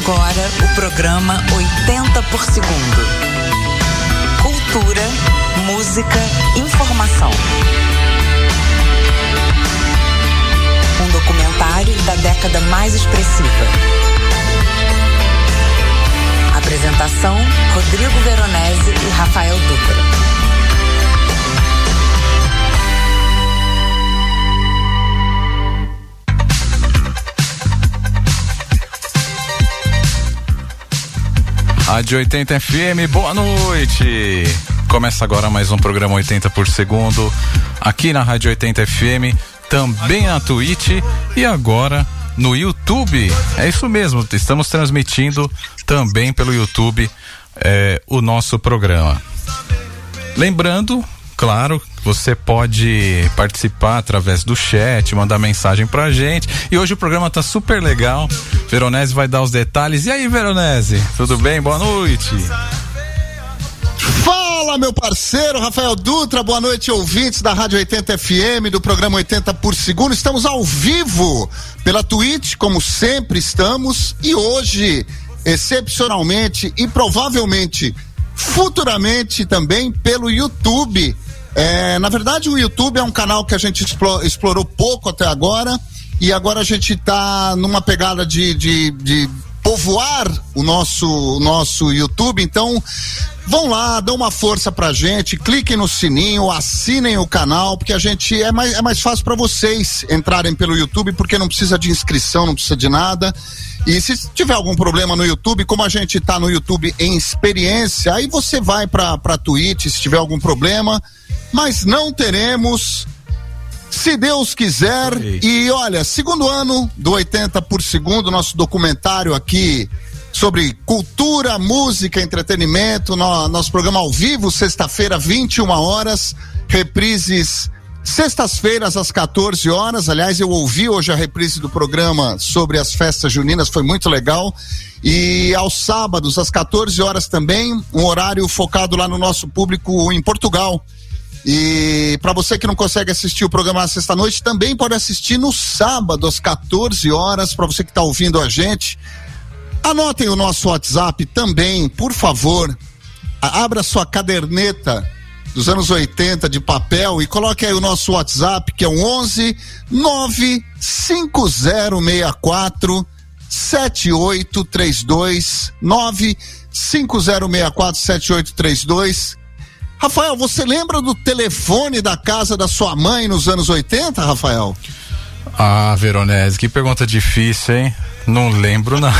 agora o programa 80 por segundo. Cultura, música, informação. Um documentário da década mais expressiva. Apresentação: Rodrigo Veronese e Rafael Dutra. Rádio 80 FM, boa noite. Começa agora mais um programa 80 por segundo aqui na Rádio 80 FM, também na Twitch e agora no YouTube. É isso mesmo, estamos transmitindo também pelo YouTube é, o nosso programa. Lembrando, claro, você pode participar através do chat, mandar mensagem pra gente. E hoje o programa tá super legal. Veronese vai dar os detalhes. E aí, Veronese? Tudo bem? Boa noite. Fala, meu parceiro Rafael Dutra, boa noite, ouvintes da Rádio 80 FM, do programa 80 por segundo. Estamos ao vivo pela Twitch, como sempre estamos, e hoje, excepcionalmente e provavelmente futuramente também pelo YouTube é, na verdade, o YouTube é um canal que a gente explorou pouco até agora e agora a gente está numa pegada de, de, de povoar o nosso, o nosso YouTube. Então, vão lá, dão uma força pra gente, cliquem no sininho, assinem o canal, porque a gente é mais, é mais fácil para vocês entrarem pelo YouTube, porque não precisa de inscrição, não precisa de nada. E se tiver algum problema no YouTube, como a gente tá no YouTube em experiência, aí você vai pra, pra Twitch se tiver algum problema mas não teremos. Se Deus quiser. E olha, segundo ano do 80 por segundo, nosso documentário aqui sobre cultura, música, entretenimento, no, nosso programa ao vivo, sexta-feira, 21 horas, reprises sextas-feiras às 14 horas. Aliás, eu ouvi hoje a reprise do programa sobre as festas juninas, foi muito legal. E aos sábados às 14 horas também, um horário focado lá no nosso público em Portugal. E para você que não consegue assistir o programa sexta-noite, também pode assistir no sábado, às 14 horas, para você que está ouvindo a gente. Anotem o nosso WhatsApp também, por favor. Abra sua caderneta dos anos 80 de papel e coloque aí o nosso WhatsApp, que é o 11 95064 7832 95064 7832 Rafael, você lembra do telefone da casa da sua mãe nos anos 80, Rafael? Ah, Veronese, que pergunta difícil, hein? Não lembro, não.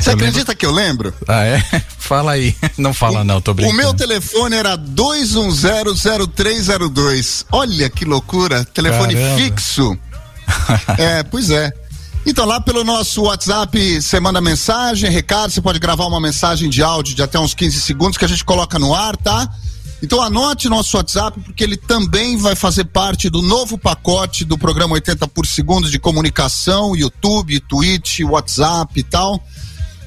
Você eu acredita lembro... que eu lembro? Ah, é? Fala aí. Não fala o, não, tô brincando. O meu telefone era 2100302. Olha que loucura. Telefone Caramba. fixo. é, pois é. Então, lá pelo nosso WhatsApp, você manda mensagem, recado, você pode gravar uma mensagem de áudio de até uns 15 segundos que a gente coloca no ar, tá? Então anote nosso WhatsApp, porque ele também vai fazer parte do novo pacote do programa 80 por segundo de comunicação, YouTube, Twitch, WhatsApp e tal.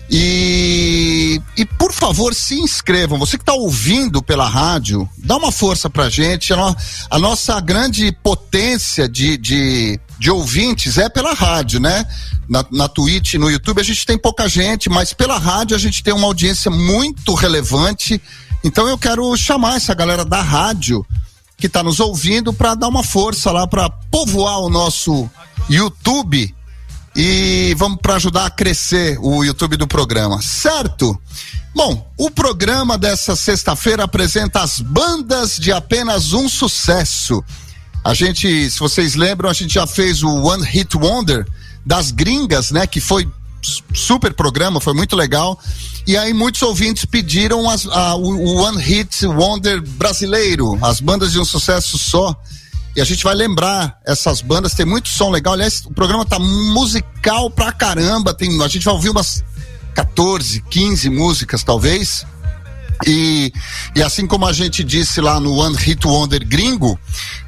E, e por favor, se inscrevam. Você que está ouvindo pela rádio, dá uma força pra gente. A, no, a nossa grande potência de, de, de, ouvintes é pela rádio, né? Na, na Twitch, no YouTube, a gente tem pouca gente, mas pela rádio a gente tem uma audiência muito relevante. Então eu quero chamar essa galera da rádio que está nos ouvindo para dar uma força lá para povoar o nosso YouTube e vamos para ajudar a crescer o YouTube do programa, certo? Bom, o programa dessa sexta-feira apresenta as bandas de apenas um sucesso. A gente, se vocês lembram, a gente já fez o One Hit Wonder das gringas, né? Que foi super programa, foi muito legal. E aí muitos ouvintes pediram as, a, o One Hit Wonder brasileiro, as bandas de um sucesso só. E a gente vai lembrar essas bandas, tem muito som legal. Aliás, o programa tá musical pra caramba. Tem, a gente vai ouvir umas 14, 15 músicas, talvez. E, e assim como a gente disse lá no One Hit Wonder gringo,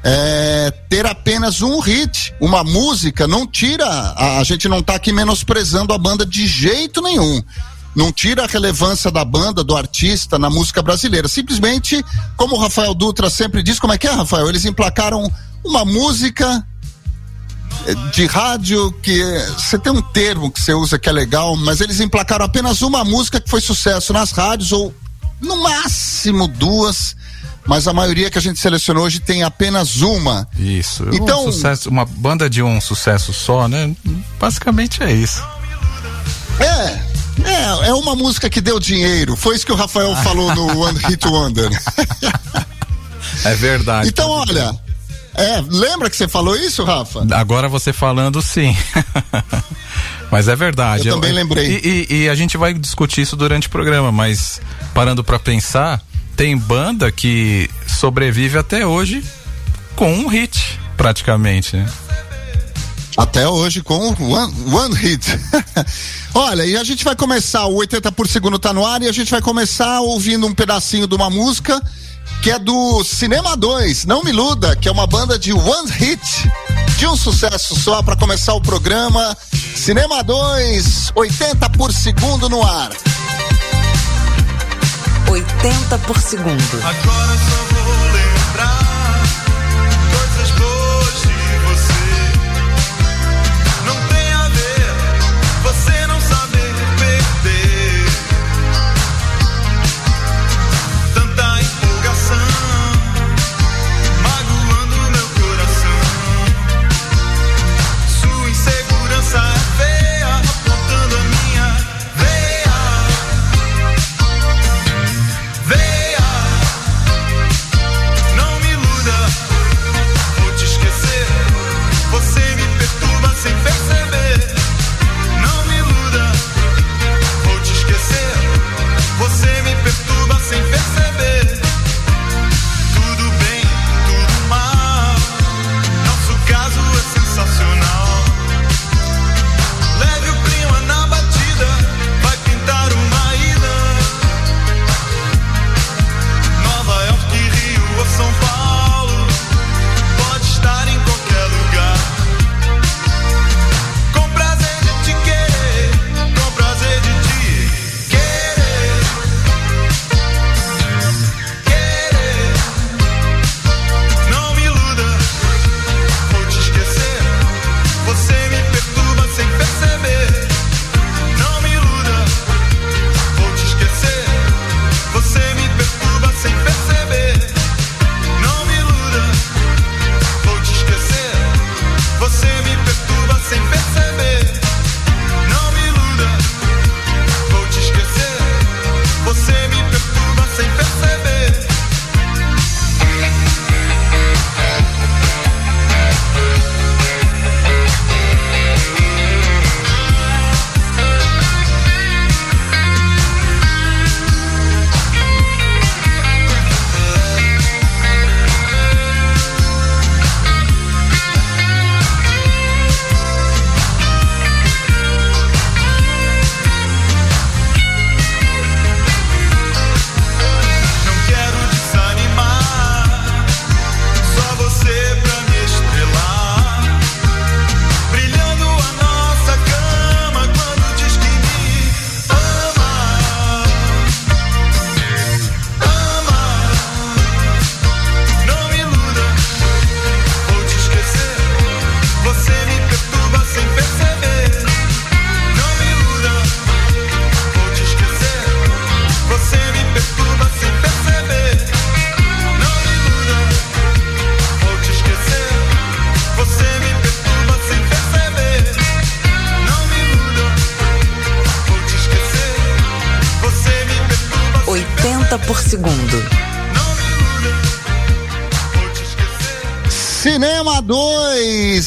é, ter apenas um hit, uma música, não tira. A, a gente não tá aqui menosprezando a banda de jeito nenhum não tira a relevância da banda, do artista na música brasileira. Simplesmente, como o Rafael Dutra sempre diz, como é que é, Rafael? Eles emplacaram uma música de rádio que você tem um termo que você usa que é legal, mas eles emplacaram apenas uma música que foi sucesso nas rádios ou no máximo duas, mas a maioria que a gente selecionou hoje tem apenas uma. Isso. Então, um sucesso, uma banda de um sucesso só, né? Basicamente é isso. É, é, é uma música que deu dinheiro. Foi isso que o Rafael falou no One Hit Wonder. é verdade. Então, olha, é, lembra que você falou isso, Rafa? Agora você falando, sim. mas é verdade. Eu, eu também lembrei. E, e, e, a gente vai discutir isso durante o programa, mas parando para pensar, tem banda que sobrevive até hoje com um hit, praticamente. Né? Até hoje com one, one hit. Olha, e a gente vai começar, o 80 por segundo tá no ar e a gente vai começar ouvindo um pedacinho de uma música que é do Cinema 2, Não Me Iluda, que é uma banda de one hit, de um sucesso só para começar o programa. Cinema 2, 80 por segundo no ar. 80 por segundo. Agora só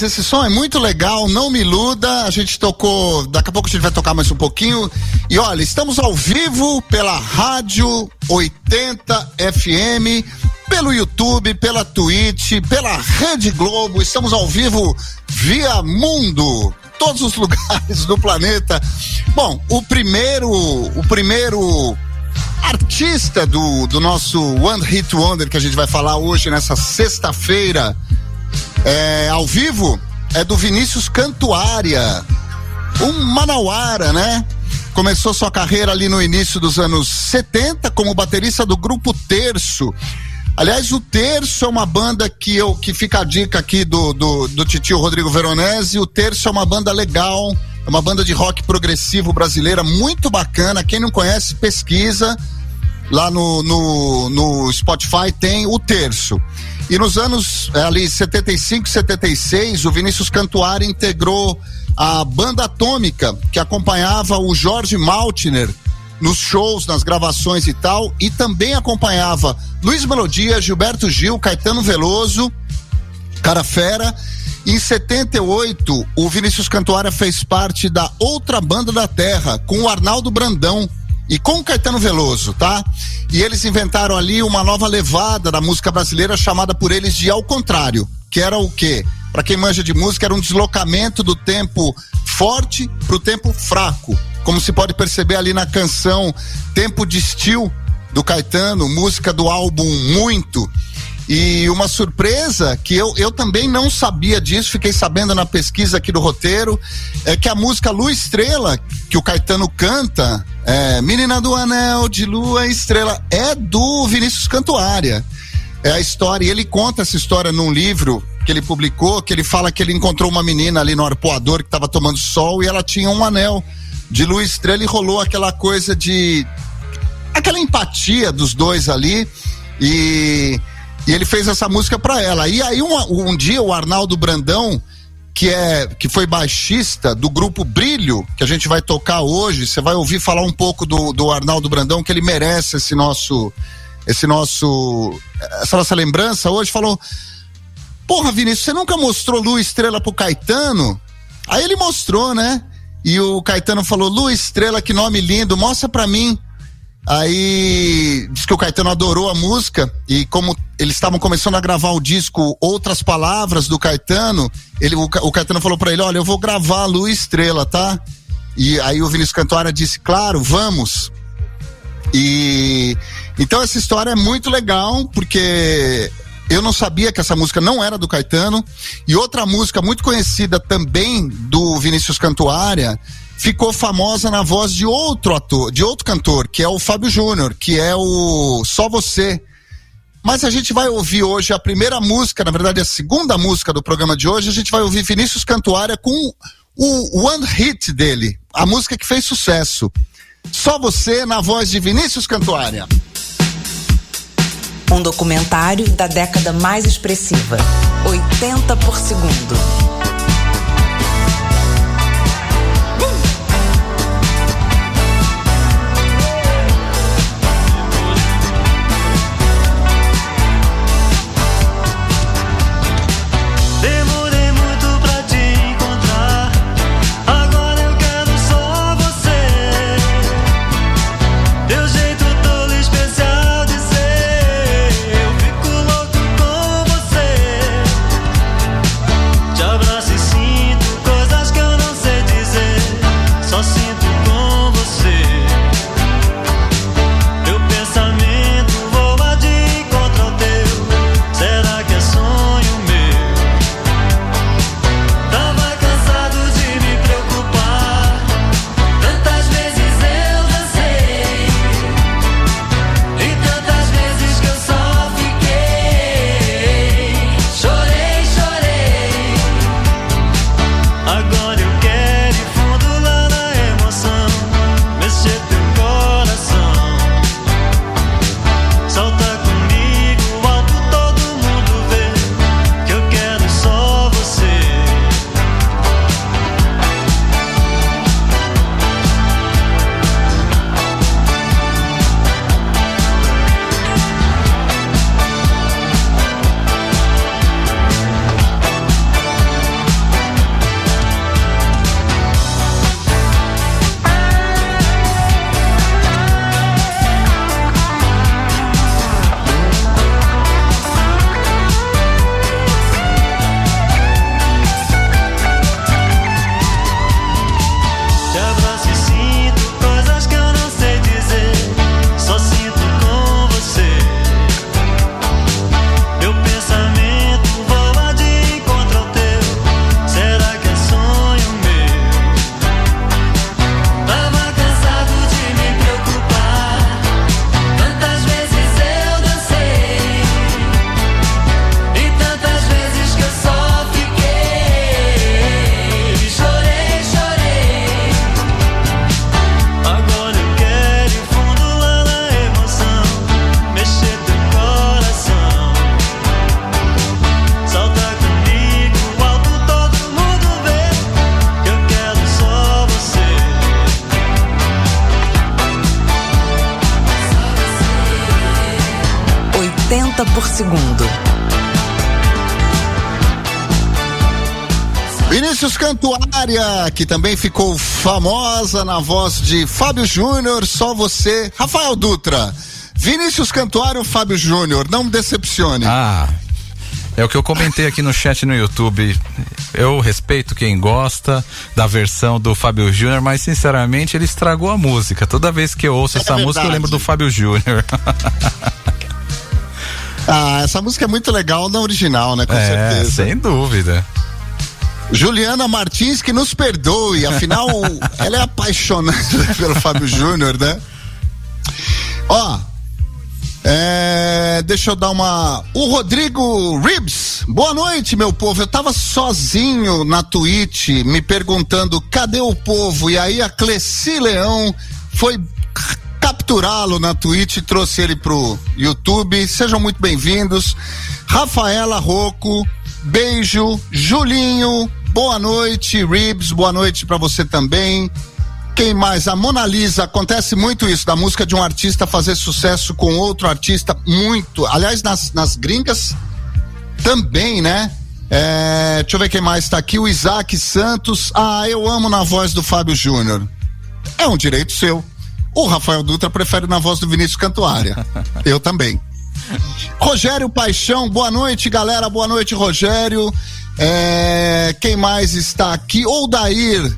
esse som é muito legal, não me iluda. A gente tocou, daqui a pouco a gente vai tocar mais um pouquinho. E olha, estamos ao vivo pela Rádio 80 FM, pelo YouTube, pela Twitch, pela Rede Globo. Estamos ao vivo via mundo, todos os lugares do planeta. Bom, o primeiro, o primeiro artista do, do nosso One Hit Wonder que a gente vai falar hoje nessa sexta-feira é, ao vivo é do Vinícius Cantuária, um manauara, né? Começou sua carreira ali no início dos anos 70 como baterista do grupo Terço. Aliás, o Terço é uma banda que eu que fica a dica aqui do, do, do titio Rodrigo Veronese. O Terço é uma banda legal, é uma banda de rock progressivo brasileira muito bacana. Quem não conhece, pesquisa. Lá no, no, no Spotify tem o Terço. E nos anos é, ali 75, 76, o Vinícius Cantuária integrou a banda atômica que acompanhava o Jorge Maltner nos shows, nas gravações e tal, e também acompanhava Luiz Melodia, Gilberto Gil, Caetano Veloso, Cara Fera. Em 78, o Vinícius Cantuária fez parte da outra banda da Terra, com o Arnaldo Brandão e com Caetano Veloso, tá? E eles inventaram ali uma nova levada da música brasileira chamada por eles de Ao Contrário, que era o quê? Para quem manja de música, era um deslocamento do tempo forte pro tempo fraco como se pode perceber ali na canção Tempo de Steel do Caetano, música do álbum Muito. E uma surpresa que eu, eu também não sabia disso, fiquei sabendo na pesquisa aqui do roteiro, é que a música Lua Estrela, que o Caetano canta, é, Menina do Anel de Lua Estrela, é do Vinícius Cantuária. É a história, e ele conta essa história num livro que ele publicou, que ele fala que ele encontrou uma menina ali no arpoador que estava tomando sol e ela tinha um anel de Lua Estrela e rolou aquela coisa de. aquela empatia dos dois ali. E, e ele fez essa música para ela. E aí, um, um dia, o Arnaldo Brandão, que é que foi baixista do grupo Brilho, que a gente vai tocar hoje, você vai ouvir falar um pouco do, do Arnaldo Brandão, que ele merece esse nosso. Esse nosso. Essa nossa lembrança hoje, falou. Porra, Vinícius, você nunca mostrou Lua Estrela pro Caetano? Aí ele mostrou, né? E o Caetano falou: Lu Estrela, que nome lindo, mostra pra mim. Aí diz que o Caetano adorou a música e como eles estavam começando a gravar o disco Outras Palavras do Caetano, ele, o, Caetano falou para ele: Olha, eu vou gravar a Lu Estrela, tá? E aí o Vinícius Cantora disse: Claro, vamos. E então essa história é muito legal porque eu não sabia que essa música não era do Caetano. E outra música muito conhecida também do Vinícius Cantuária ficou famosa na voz de outro ator, de outro cantor, que é o Fábio Júnior, que é o Só Você. Mas a gente vai ouvir hoje a primeira música, na verdade a segunda música do programa de hoje, a gente vai ouvir Vinícius Cantuária com o One Hit dele, a música que fez sucesso. Só você na voz de Vinícius Cantuária um documentário da década mais expressiva 80 por segundo. Que também ficou famosa na voz de Fábio Júnior, só você. Rafael Dutra. Vinícius Cantuária ou Fábio Júnior? Não me decepcione. Ah, é o que eu comentei aqui no chat no YouTube. Eu respeito quem gosta da versão do Fábio Júnior, mas sinceramente ele estragou a música. Toda vez que eu ouço É essa música, eu verdade. lembro do Fábio Júnior. Ah, essa música é muito legal na original, né? Com é, certeza. sem dúvida. Juliana Martins, que nos perdoe, afinal, ela é apaixonada pelo Fábio Júnior, né? Ó, é, deixa eu dar uma. O Rodrigo Ribs, boa noite, meu povo. Eu tava sozinho na Twitch me perguntando cadê o povo? E aí a Cleci Leão foi capturá-lo na Twitch e trouxe ele pro YouTube. Sejam muito bem-vindos. Rafaela Rocco, beijo. Julinho, boa noite. Ribs, boa noite pra você também. Quem mais? A Mona Lisa. Acontece muito isso, da música de um artista fazer sucesso com outro artista. Muito. Aliás, nas, nas gringas também, né? É, deixa eu ver quem mais tá aqui. O Isaac Santos. Ah, eu amo na voz do Fábio Júnior. É um direito seu. O Rafael Dutra prefere na voz do Vinícius Cantuária. eu também. Rogério Paixão, boa noite, galera. Boa noite, Rogério. É, quem mais está aqui? Dair.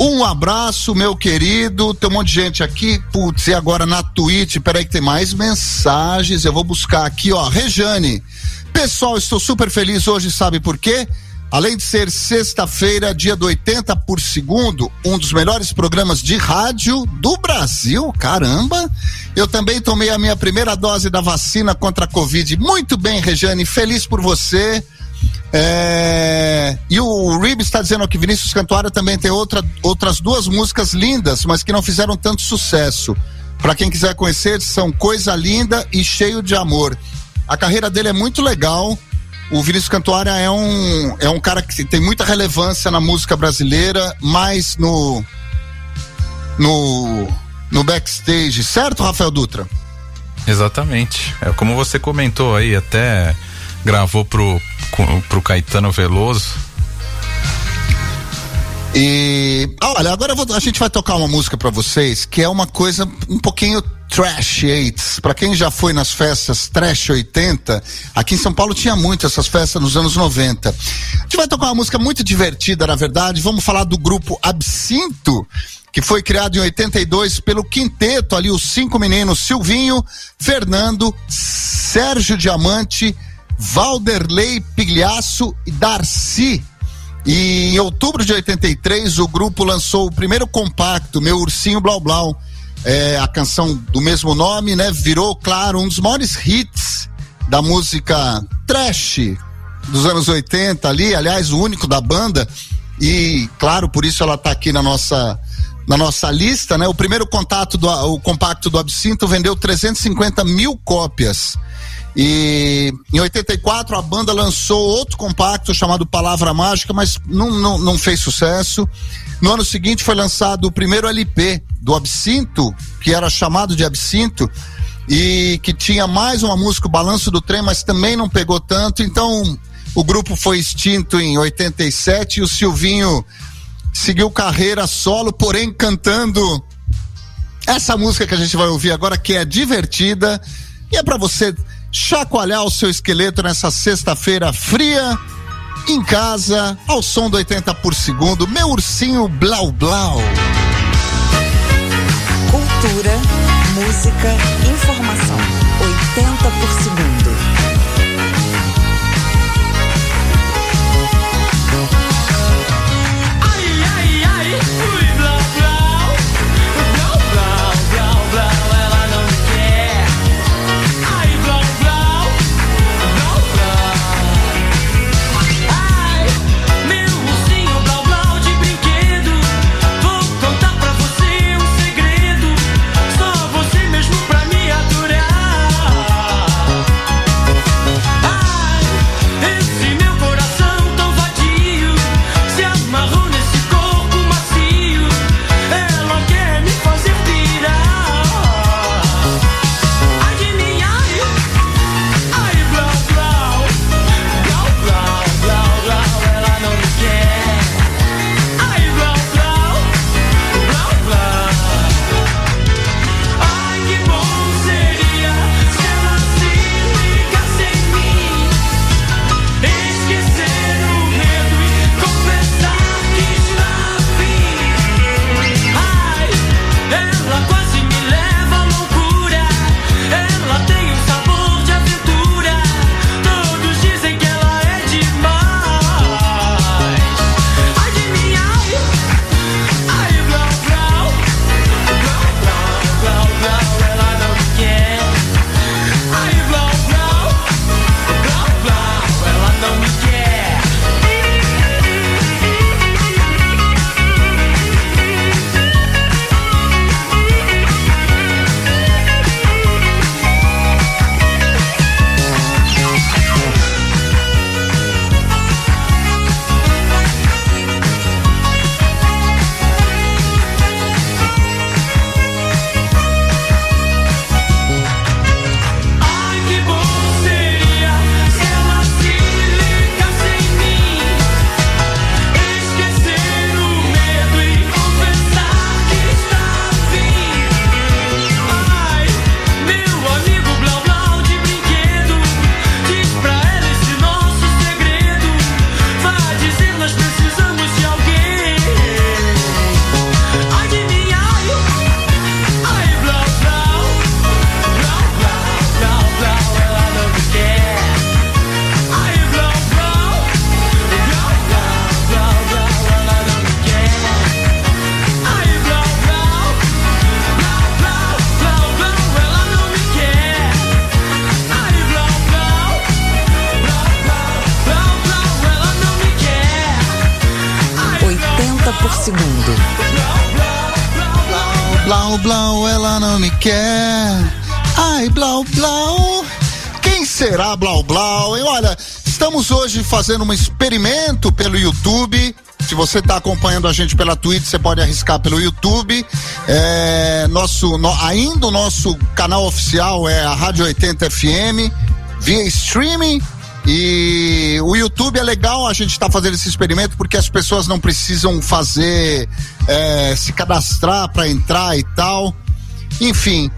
Um abraço, meu querido. Tem um monte de gente aqui. Putz, e agora na Twitch? Peraí que tem mais mensagens. Eu vou buscar aqui, ó. Rejane. Pessoal, estou super feliz hoje, sabe por quê? Além de ser sexta-feira, dia do 80 por segundo, um dos melhores programas de rádio do Brasil, caramba! Eu também tomei a minha primeira dose da vacina contra a Covid. Muito bem, Rejane, feliz por você. É, E o Rib está dizendo que Vinícius Cantuária também tem outra, outras duas músicas lindas, mas que não fizeram tanto sucesso. Para quem quiser conhecer, são Coisa Linda e Cheio de Amor. A carreira dele é muito legal. O Vinícius Cantuária é um, é um cara que tem muita relevância na música brasileira, mais no, no, no backstage, certo, Rafael Dutra? Exatamente. É como você comentou aí, até gravou pro, pro Caetano Veloso. E olha, agora vou- a gente vai tocar uma música pra vocês que é uma coisa um pouquinho trash 80. Pra quem já foi nas festas trash 80, aqui em São Paulo tinha muito essas festas nos anos 90. A gente vai tocar uma música muito divertida, na verdade. Vamos falar do grupo Absinto, que foi criado em 82 pelo quinteto ali, os cinco meninos Silvinho, Fernando, Sérgio Diamante, Valderlei Pigliaço e Darcy. E em outubro de 83, o grupo lançou o primeiro compacto, Meu Ursinho Blau Blau. É, a canção do mesmo nome, né? Virou, claro, um dos maiores hits da música trash dos anos 80 ali, aliás, o único da banda. E, claro, por isso ela tá aqui na nossa na nossa lista, né? O primeiro contato do o compacto do Absinto vendeu 350 mil cópias. E em 84 a banda lançou outro compacto chamado Palavra Mágica, mas não, não, não fez sucesso. No ano seguinte foi lançado o primeiro LP do Absinto, que era chamado de Absinto, e que tinha mais uma música, o Balanço do Trem, mas também não pegou tanto. Então o grupo foi extinto em 87 e o Silvinho seguiu carreira solo, porém cantando essa música que a gente vai ouvir agora, que é divertida e é pra você chacoalhar o seu esqueleto nessa sexta-feira fria, em casa, ao som do 80 por segundo, meu ursinho Blau Blau. Cultura, música, informação. 80 por segundo. Hoje fazendo um experimento pelo YouTube. Se você está acompanhando a gente pela Twitch, você pode arriscar pelo YouTube. É, nosso, no- ainda o nosso canal oficial é a Rádio 80 FM, via streaming. E o YouTube é legal a gente estar fazendo esse experimento porque as pessoas não precisam fazer, é, se cadastrar para entrar e tal. Enfim.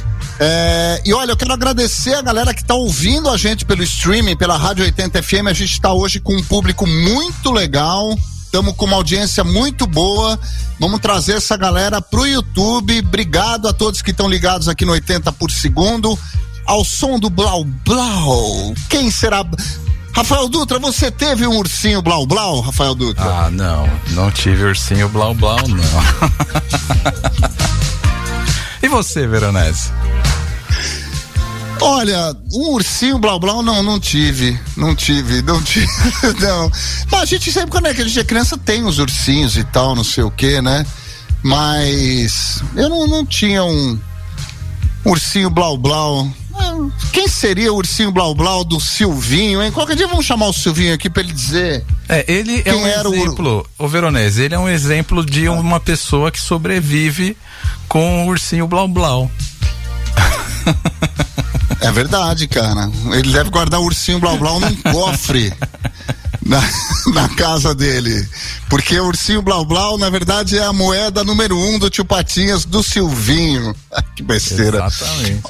É, e olha, eu quero agradecer a galera que está ouvindo a gente pelo streaming, pela Rádio 80 FM. A gente está hoje com um público muito legal. Estamos com uma audiência muito boa. Vamos trazer essa galera pro YouTube. Obrigado a todos que estão ligados aqui no 80 por segundo. Ao som do Blau Blau. Quem será? Rafael Dutra, você teve um ursinho Blau Blau, Rafael Dutra? Ah, não. Não tive ursinho blau blau, não. e você, Veronese? Olha, um ursinho blau blau não, não tive, não tive, não tive, não. Mas a gente sempre, quando é que a gente é criança, tem os ursinhos e tal, não sei o que, né? Mas eu não, não tinha um ursinho blau blau. Ah, Quem seria o ursinho blau blau do Silvinho, hein? Qualquer dia vamos chamar o Silvinho aqui pra ele dizer. É, ele é um era o- exemplo, o Veronese, ele é um exemplo de uma pessoa que sobrevive com o ursinho blau blau. É verdade, cara. Ele deve guardar o ursinho blau blau num cofre na, na casa dele. Porque o ursinho blau blau, na verdade, é a moeda número um do tio Patinhas do Silvinho. que besteira. Exatamente.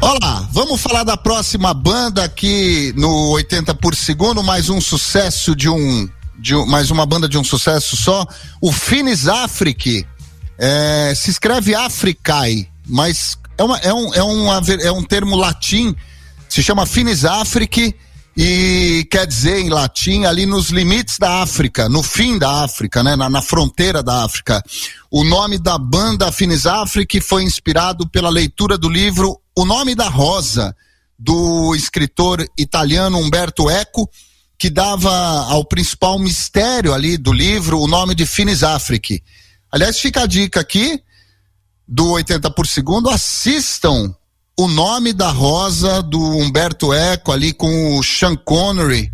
Olá, vamos falar da próxima banda aqui no 80 por segundo, mais um sucesso de um, de um- mais uma banda de um sucesso só, o Finis Afrique. É, se escreve Africae, mas é, uma, é, um, é, uma é um termo latim, se chama Finis Afrique e quer dizer em latim ali nos limites da África, no fim da África, né, na, na fronteira da África. O nome da banda Finis Afrique foi inspirado pela leitura do livro O Nome da Rosa, do escritor italiano Umberto Eco, que dava ao principal mistério ali do livro o nome de Finis Afrique. Aliás, fica a dica aqui do 80 por segundo, assistam o nome da rosa do Humberto Eco ali com o Sean Connery.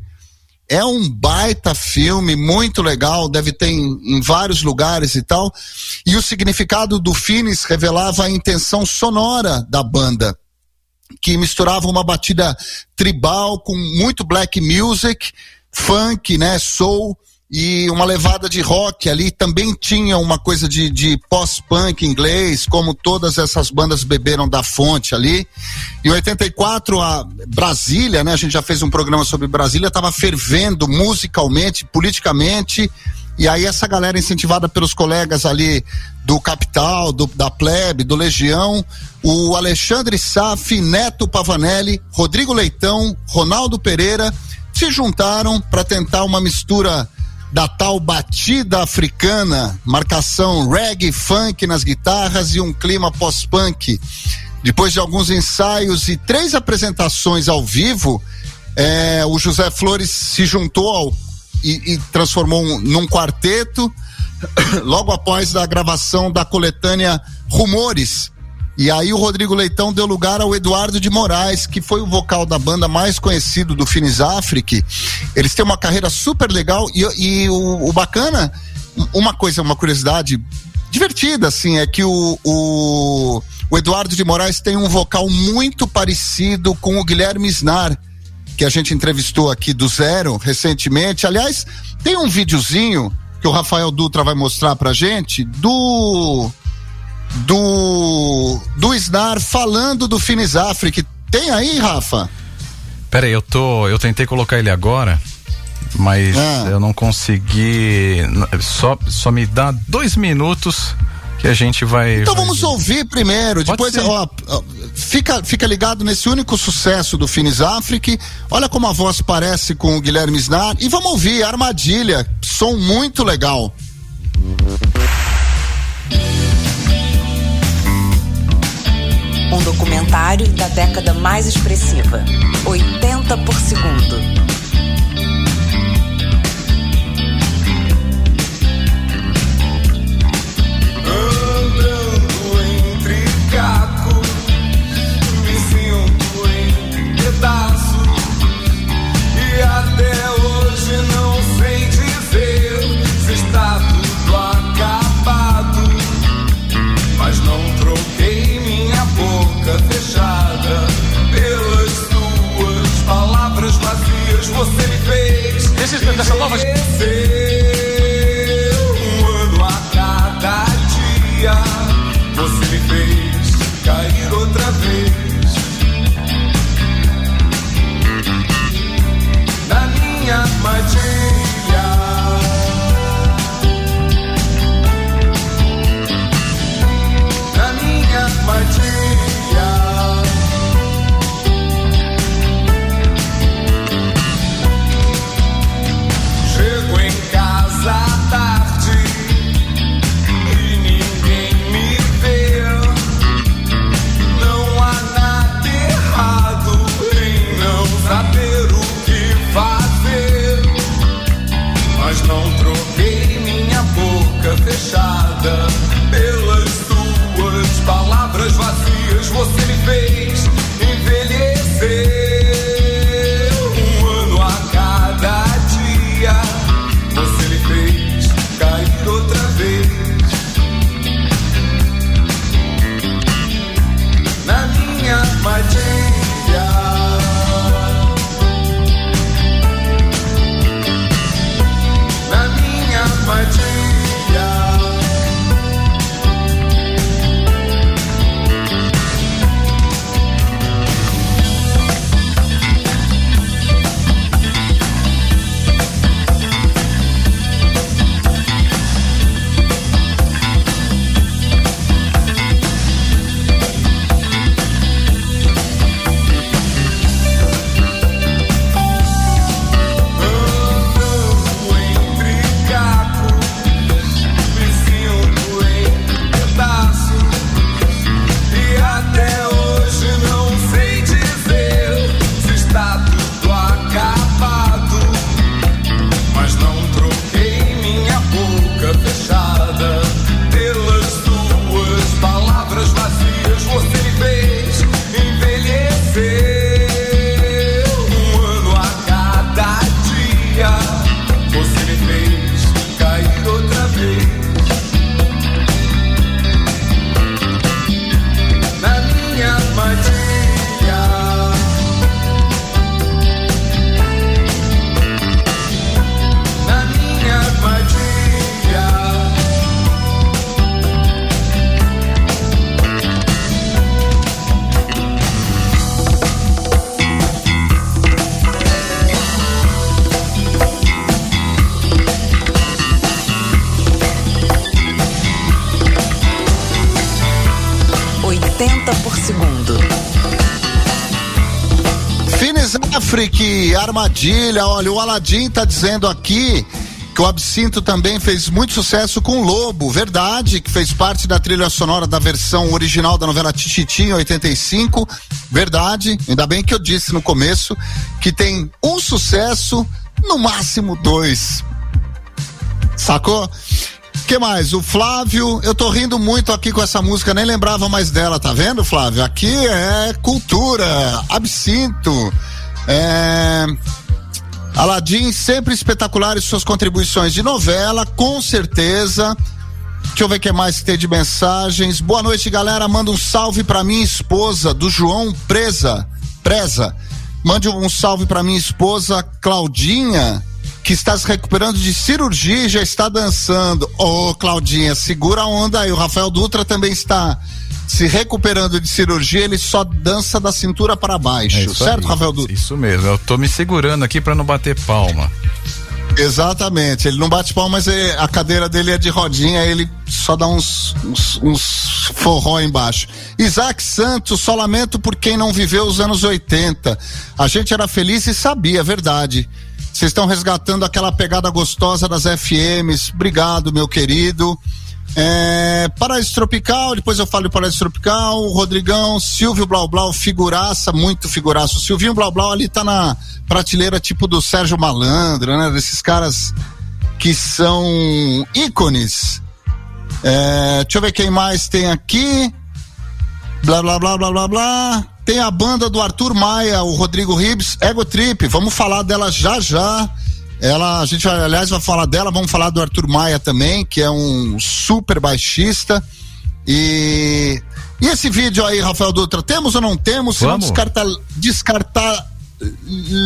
É um baita filme, muito legal, deve ter em, em vários lugares e tal. E o significado do Finis revelava a intenção sonora da banda, que misturava uma batida tribal com muito black music, funk, né, soul e uma levada de rock ali. Também tinha uma coisa de, de pós-punk inglês, como todas essas bandas beberam da fonte ali. Em 84, a Brasília, né, a gente já fez um programa sobre Brasília, estava fervendo musicalmente, politicamente. E aí essa galera incentivada pelos colegas ali do Capital, do, da Plebe, do Legião, o Alexandre Saf, Neto Pavanelli, Rodrigo Leitão, Ronaldo Pereira, se juntaram para tentar uma mistura da tal batida africana, marcação reggae, funk nas guitarras e um clima pós-punk. Depois de alguns ensaios e três apresentações ao vivo, eh, o José Flores se juntou ao e, e transformou um, num quarteto logo após a gravação da coletânea Rumores. E aí o Rodrigo Leitão deu lugar ao Eduardo de Moraes, que foi o vocal da banda mais conhecido do Finis Afrique. Eles têm uma carreira super legal e, e o, o bacana, uma coisa, uma curiosidade divertida, assim, é que o, o, o Eduardo de Moraes tem um vocal muito parecido com o Guilherme Snar, que a gente entrevistou aqui do Zero recentemente. Aliás, tem um videozinho que o Rafael Dutra vai mostrar pra gente do do do Snar falando do Finis Afrique. Tem aí, Rafa? Pera aí, eu tô. Eu tentei colocar ele agora, mas Ah. eu não consegui. Só, só me dá dois minutos que a gente vai. Então vai- vamos ouvir primeiro, Pode depois ó, fica, fica ligado nesse único sucesso do Finis Afrique. Olha como a voz parece com o Guilherme Snar e vamos ouvir Armadilha, som muito legal. Um documentário da década mais expressiva. 80 por segundo. desses, dessa nova. Segundo. Fines Afrique, armadilha. Olha, o Aladim tá dizendo aqui que o Absinto também fez muito sucesso com Lobo, verdade, que fez parte da trilha sonora da versão original da novela Tititi em 85, verdade. Ainda bem que eu disse no começo que tem um sucesso, no máximo dois. Sacou? Que mais? O Flávio, eu tô rindo muito aqui com essa música, nem lembrava mais dela, tá vendo, Flávio? Aqui é cultura, absinto. É. Aladim, sempre espetaculares suas contribuições de novela, com certeza. Deixa eu ver o que mais que tem de mensagens. Boa noite, galera. Manda um salve pra minha esposa, do João Presa. Presa. Mande um salve pra minha esposa, Claudinha que está se recuperando de cirurgia e já está dançando. Ô, oh, Claudinha, segura a onda aí. O Rafael Dutra também está se recuperando de cirurgia, ele só dança da cintura para baixo. É certo, aí, Rafael Dutra? Isso mesmo. Eu tô me segurando aqui para não bater palma. Exatamente, ele não bate palma, mas a cadeira dele é de rodinha, ele só dá uns, uns, uns forró embaixo. Isaac Santos, só lamento por quem não viveu os anos 80. A gente era feliz e sabia, verdade. Vocês estão resgatando aquela pegada gostosa das FMs. Obrigado, meu querido. É, Paraíso Tropical, depois eu falo Paraíso Tropical, Rodrigão, Silvio Blau Blau, figuraça, muito figuraça. O Silvinho Blau Blau ali tá na prateleira tipo do Sérgio Malandro, né? Desses caras que são ícones. É, deixa eu ver quem mais tem aqui. Blá, blá, blá, blá, blá, blá. Tem a banda do Arthur Maia, o Rodrigo Ribs, Ego Trip. Vamos falar dela já já. Ela, a gente vai, aliás, vai falar dela, vamos falar do Arthur Maia também, que é um super baixista. E e esse vídeo aí, Rafael Dutra, temos ou não temos? Se Vamos. não descartar, descartar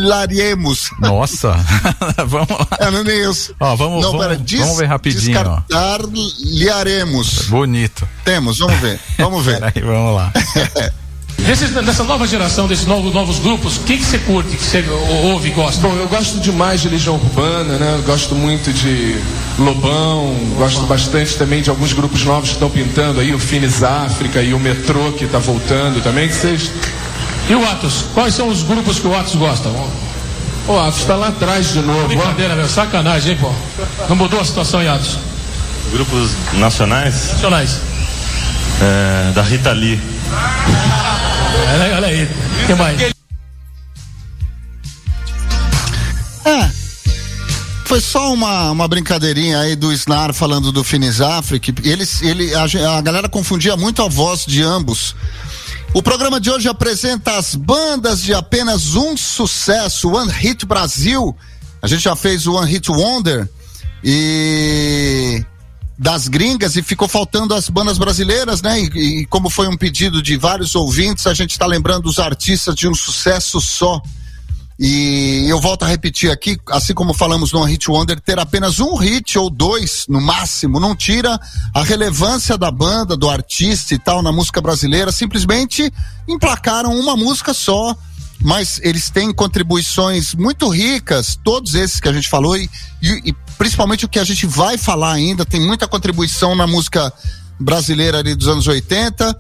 laremos. Nossa, vamos lá. É, não é nem isso. Ó, vamos, não, vamos, pera, des, vamos ver rapidinho. Descartar liaremos. Bonito. Temos, vamos ver. Vamos ver. Peraí, vamos lá. Desses, dessa nova geração, desses novos, novos grupos, o que que você curte, que você ouve e gosta? Bom, eu gosto demais de Legião Urbana, né? Eu gosto muito de Lobão, gosto bastante também de alguns grupos novos que estão pintando aí, o Finis África e o Metrô que está voltando também, que vocês... E o Atos? Quais são os grupos que o Atos gosta? O Atos está lá atrás de novo. Brincadeira, meu, sacanagem, hein, pô? Não mudou a situação em Atos? Grupos nacionais Nacionais. é, da Rita Lee. Olha, olha aí. O que mais? É. Foi só uma, uma brincadeirinha aí do Snar falando do Finis Africa. Eles, ele, a, a galera confundia muito a voz de ambos. O programa de hoje apresenta as bandas de apenas um sucesso, One Hit Brasil. A gente já fez o One Hit Wonder e das gringas e ficou faltando as bandas brasileiras, né? E, e como foi um pedido de vários ouvintes, a gente está lembrando os artistas de um sucesso só. E eu volto a repetir aqui, assim como falamos no Hit Wonder, ter apenas um hit ou dois no máximo não tira a relevância da banda, do artista e tal na música brasileira. Simplesmente emplacaram uma música só, mas eles têm contribuições muito ricas, todos esses que a gente falou, e, e- e principalmente o que a gente vai falar ainda, tem muita contribuição na música brasileira ali dos anos 80.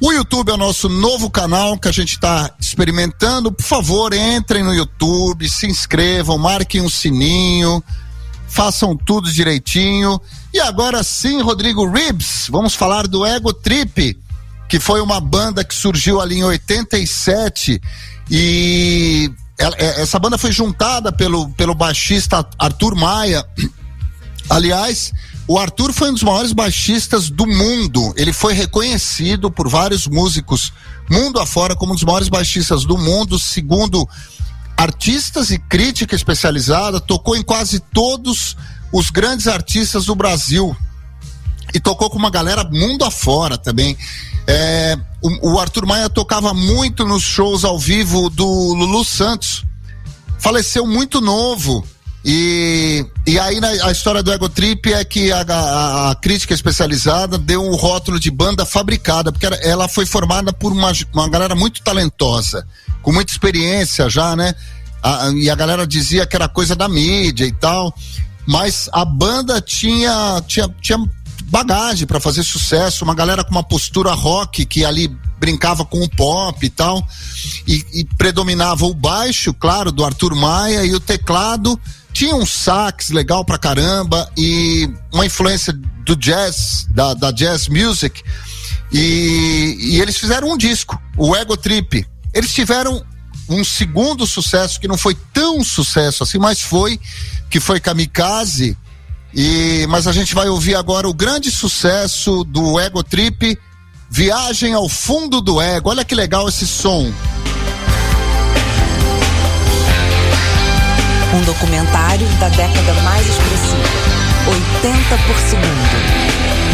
O YouTube é o nosso novo canal que a gente está experimentando. Por favor, entrem no YouTube, se inscrevam, marquem um sininho, façam tudo direitinho. E agora sim, Rodrigo Ribs, vamos falar do Ego Trip, que foi uma banda que surgiu ali em 87 e é- essa banda foi juntada pelo, pelo baixista Arthur Maia. Aliás, o Arthur foi um dos maiores baixistas do mundo. Ele foi reconhecido por vários músicos mundo afora como um dos maiores baixistas do mundo, segundo artistas e crítica especializada. Tocou em quase todos os grandes artistas do Brasil e tocou com uma galera mundo afora também. É, o, o Arthur Maia tocava muito nos shows ao vivo do Lulu Santos. Faleceu muito novo. E, e aí na, a história do Ego Trip é que a, a, a, crítica especializada deu um rótulo de banda fabricada, porque ela foi formada por uma, uma galera muito talentosa, com muita experiência já, né? A, e a galera dizia que era coisa da mídia e tal, mas a banda tinha, tinha, tinha bagagem para fazer sucesso, uma galera com uma postura rock que ali brincava com o pop e tal, e, e predominava o baixo, claro, do Arthur Maia e o teclado tinha um sax legal pra caramba e uma influência do jazz, da, da jazz music. E, e, eles fizeram um disco, o Ego Trip. Eles tiveram um segundo sucesso que não foi tão sucesso assim, mas foi, que foi Kamikaze. E, mas a gente vai ouvir agora o grande sucesso do Ego Trip, Viagem ao Fundo do Ego. Olha que legal esse som. Um documentário da década mais expressiva. 80 por segundo.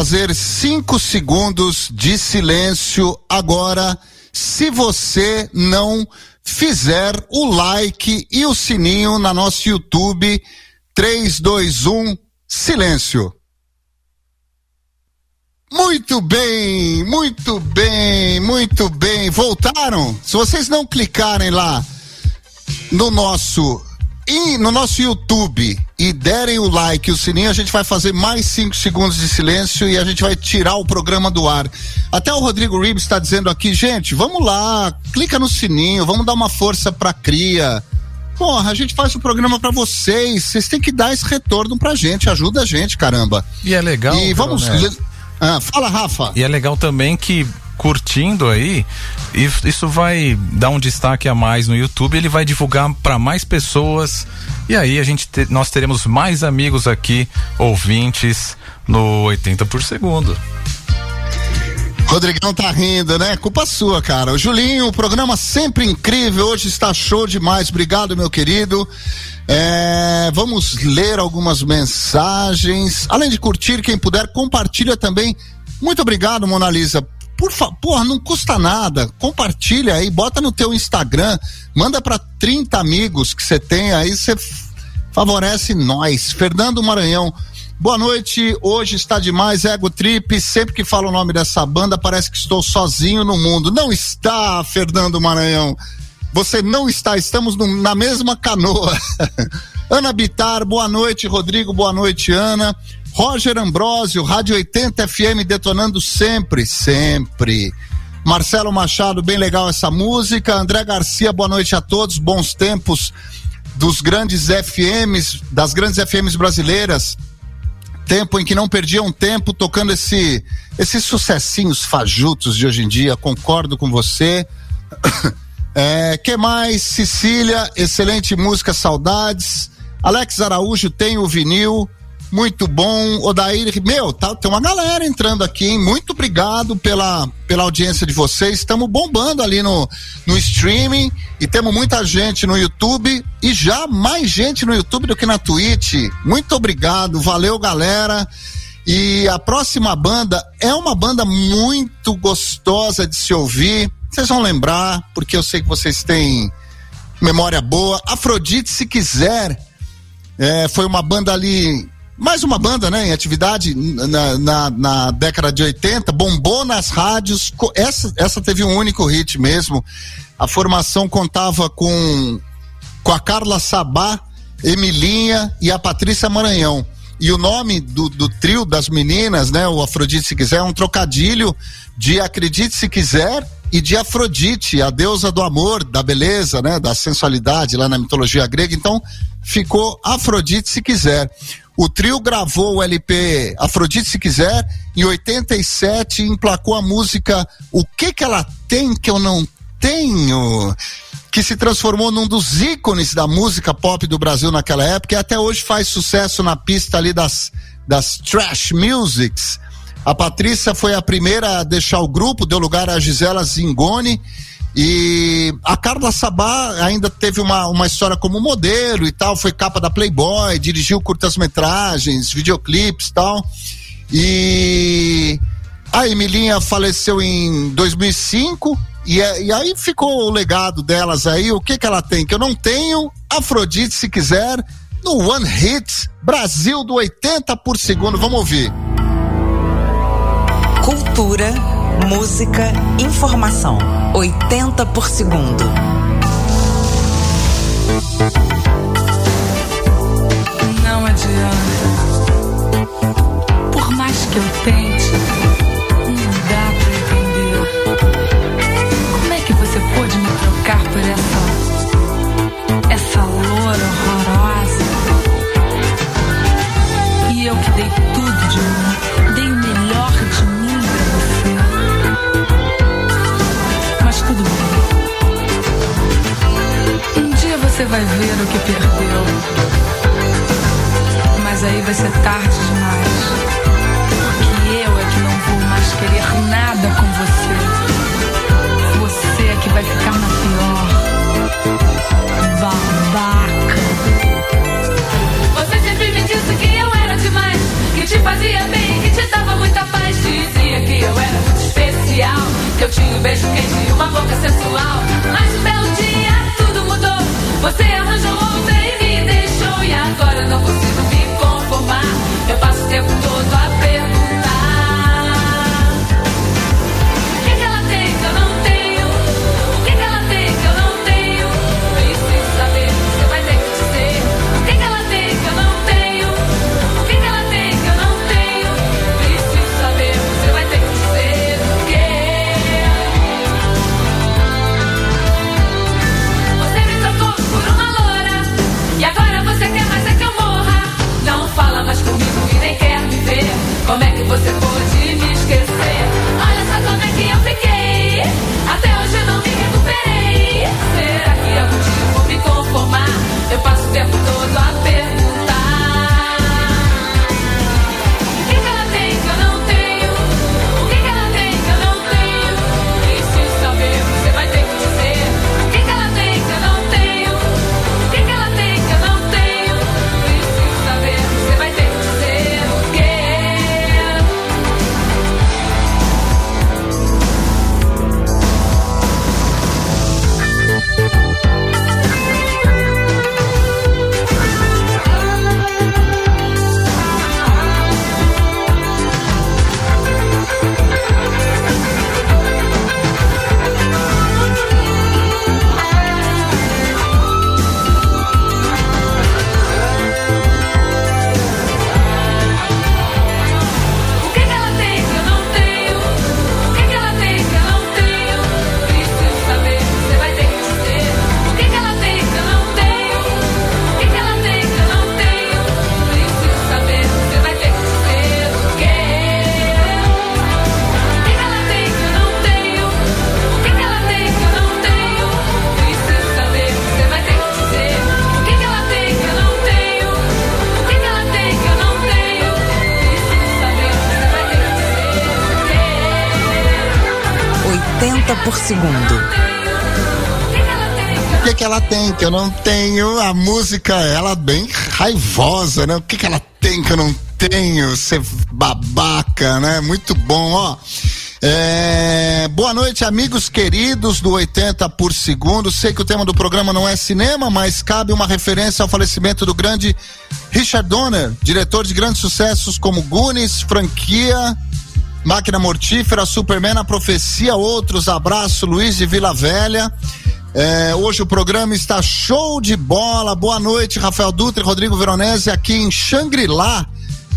fazer cinco segundos de silêncio agora, se você não fizer o like e o sininho na nosso YouTube. 3, 2, 1, silêncio. Muito bem, muito bem, muito bem. Voltaram? Se vocês não clicarem lá no nosso no nosso YouTube e derem o like e o sininho, a gente vai fazer mais cinco segundos de silêncio e a gente vai tirar o programa do ar. Até o Rodrigo Ribes está dizendo aqui, gente, vamos lá, clica no sininho, vamos dar uma força pra cria. Porra, a gente faz o programa pra vocês, vocês têm que dar esse retorno pra gente, ajuda a gente, caramba. E é legal. E vamos. Ah, fala, Rafa. E é legal também que curtindo aí, isso vai dar um destaque a mais no YouTube, ele vai divulgar para mais pessoas e aí a gente te- nós teremos mais amigos aqui, ouvintes no 80 por segundo. Rodrigão tá rindo, né? Culpa sua, cara. O Julinho, o programa sempre incrível, hoje está show demais. Obrigado, meu querido. É, vamos ler algumas mensagens. Além de curtir, quem puder, compartilha também. Muito obrigado, Mona Lisa. Por favor, não custa nada. Compartilha aí, bota no teu Instagram, manda para 30 amigos que você tem aí, você favorece nós. Fernando Maranhão. Boa noite, hoje está demais, Ego Trip. Sempre que falo o nome dessa banda, parece que estou sozinho no mundo. Não está, Fernando Maranhão. Você não está, estamos no- na mesma canoa. Ana Bitar, boa noite, Rodrigo, boa noite, Ana. Roger Ambrosio, Rádio 80 FM detonando sempre, sempre. Marcelo Machado, bem legal essa música. André Garcia, boa noite a todos, bons tempos dos grandes FMs, das grandes FMs brasileiras tempo em que não perdiam tempo tocando esse esses sucessinhos fajutos de hoje em dia. Concordo com você. É, que mais? Cecília, excelente música, saudades. Alex Araújo tem o vinil, muito bom. Odair, meu, tá, tem uma galera entrando aqui, hein? Muito obrigado pela, pela audiência de vocês. Estamos bombando ali no, no streaming e temos muita gente no YouTube e já mais gente no YouTube do que na Twitch. Muito obrigado, valeu, galera. E a próxima banda é uma banda muito gostosa de se ouvir. Vocês vão lembrar, porque eu sei que vocês têm memória boa. Afrodite, se quiser, é, foi uma banda ali, mais uma banda, né, em atividade na, na, na década de 80, bombou nas rádios. Essa, essa teve um único hit mesmo. A formação contava com, com a Carla Sabá, Emilinha e a Patrícia Maranhão. E o nome do, do trio das meninas, né, o Afrodite se quiser, é um trocadilho de Acredite se quiser e de Afrodite, a deusa do amor, da beleza, né, da sensualidade lá na mitologia grega. Então, ficou Afrodite se quiser. O trio gravou o LP Afrodite se quiser em 87 e emplacou a música O que que ela tem que eu não tenho? que se transformou num dos ícones da música pop do Brasil naquela época e até hoje faz sucesso na pista ali das, das trash musics. A Patrícia foi a primeira a deixar o grupo, deu lugar a Gisela Zingoni e a Carla Sabá ainda teve uma, uma história como modelo e tal, foi capa da Playboy, dirigiu curtas-metragens, videoclipes e tal. E a Emilinha faleceu em 2005 e, é- e aí ficou o legado delas aí. O que que ela tem? Que eu não tenho. Afrodite, se quiser, no One Hit Brasil do 80 por segundo. Vamos ouvir. Cultura, música, informação. 80 por segundo. Não adianta. Por mais que eu tente, você vai ver o que perdeu. Mas aí vai ser tarde demais. Porque eu é que não vou mais querer nada com você. Você é que vai ficar na pior. Babaca. Você sempre me disse que eu era demais. Que te fazia bem, que te dava muita paz. Dizia que eu era muito especial. Que eu tinha um beijo quente e uma boca você arranjou outra e me deixou e agora não consigo. Como é que você pode me esquecer? Olha só como é que eu fiquei. Até hoje eu não me recuperei. Será que algum dia vou me conformar? Eu passo o tempo todo a perguntar. Segundo. O que, que ela tem que eu não tenho? A música, ela bem raivosa, né? O que, que ela tem que eu não tenho? Ser babaca, né? Muito bom, ó. É, boa noite, amigos queridos do 80 por segundo. Sei que o tema do programa não é cinema, mas cabe uma referência ao falecimento do grande Richard Donner, diretor de grandes sucessos como Goonies, franquia, Máquina Mortífera, Superman, A Profecia, outros. Abraço, Luiz de Vila Velha. É, hoje o programa está show de bola. Boa noite, Rafael Dutra e Rodrigo Veronese aqui em Xangri-Lá.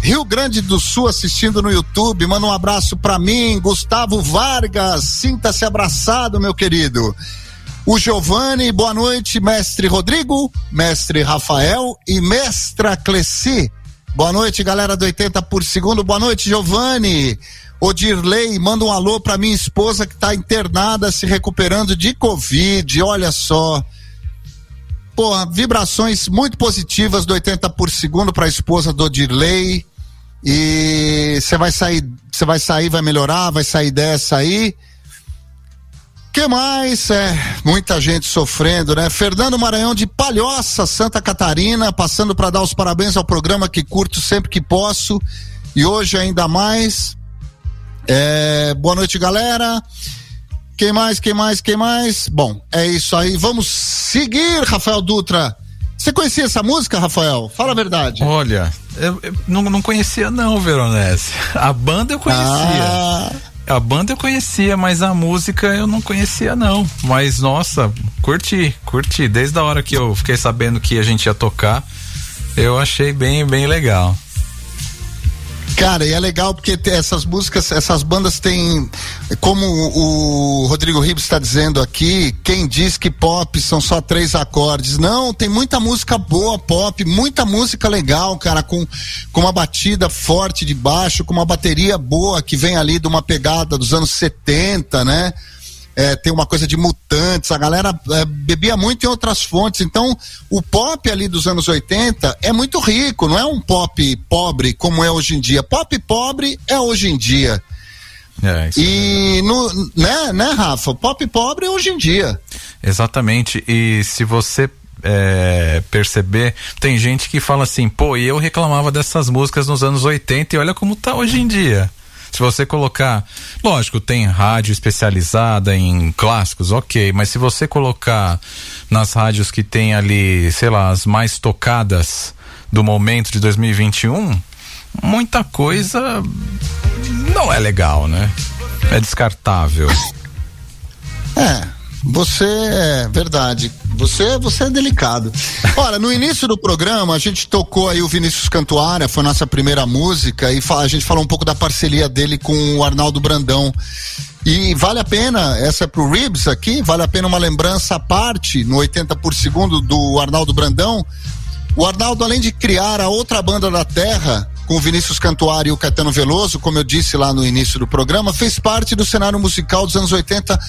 Rio Grande do Sul assistindo no YouTube. Manda um abraço para mim, Gustavo Vargas. Sinta-se abraçado, meu querido. O Giovanni, boa noite, mestre Rodrigo, mestre Rafael e mestra Cleci. Boa noite, galera do 80 por segundo. Boa noite, Giovanni. O Dirley, manda um alô para minha esposa que está internada, se recuperando de Covid. Olha só. Pô, vibrações muito positivas do 80 por segundo para a esposa do Dirley. E você vai sair, você vai sair, vai melhorar, vai sair dessa aí. Que mais? É, muita gente sofrendo, né? Fernando Maranhão de Palhoça, Santa Catarina, passando para dar os parabéns ao programa que curto sempre que posso. E hoje ainda mais. É, boa noite, galera. Quem mais? Quem mais? Quem mais? Bom, é isso aí. Vamos seguir, Rafael Dutra. Você conhecia essa música, Rafael? Fala a verdade. Olha, eu, eu não, não conhecia não, Veronese. A banda eu conhecia. Ah, A banda eu conhecia, mas a música eu não conhecia não. Mas nossa, curti, curti. Desde a hora que eu fiquei sabendo que a gente ia tocar, eu achei bem, bem legal. Cara, e é legal porque essas músicas, essas bandas têm, como o Rodrigo Ribes está dizendo aqui, quem diz que pop são só três acordes. Não, tem muita música boa pop, muita música legal, cara, com, com uma batida forte de baixo, com uma bateria boa que vem ali de uma pegada dos anos 70, né? É, tem uma coisa de mutantes, a galera é, bebia muito em outras fontes. Então, o pop ali dos anos 80 é muito rico, não é um pop pobre como é hoje em dia. Pop pobre é hoje em dia. É, isso E, no, né, né, Rafa? Pop pobre é hoje em dia. Exatamente. E se você é, perceber, tem gente que fala assim, pô, e eu reclamava dessas músicas nos anos 80 e olha como tá hoje em dia. Se você colocar, lógico, tem rádio especializada em clássicos, ok, mas se você colocar nas rádios que tem ali, sei lá, as mais tocadas do momento de 2021, muita coisa não é legal, né? É descartável. É, você é verdade. Você, você é delicado. Olha, no início do programa a gente tocou aí o Vinícius Cantuária, foi nossa primeira música e a gente falou um pouco da parceria dele com o Arnaldo Brandão. E vale a pena, essa é pro Ribs aqui, vale a pena uma lembrança à parte no 80 por segundo do Arnaldo Brandão. O Arnaldo, além de criar a outra banda da Terra, com o Vinícius Cantuária e o Caetano Veloso, como eu disse lá no início do programa, fez parte do cenário musical dos anos 80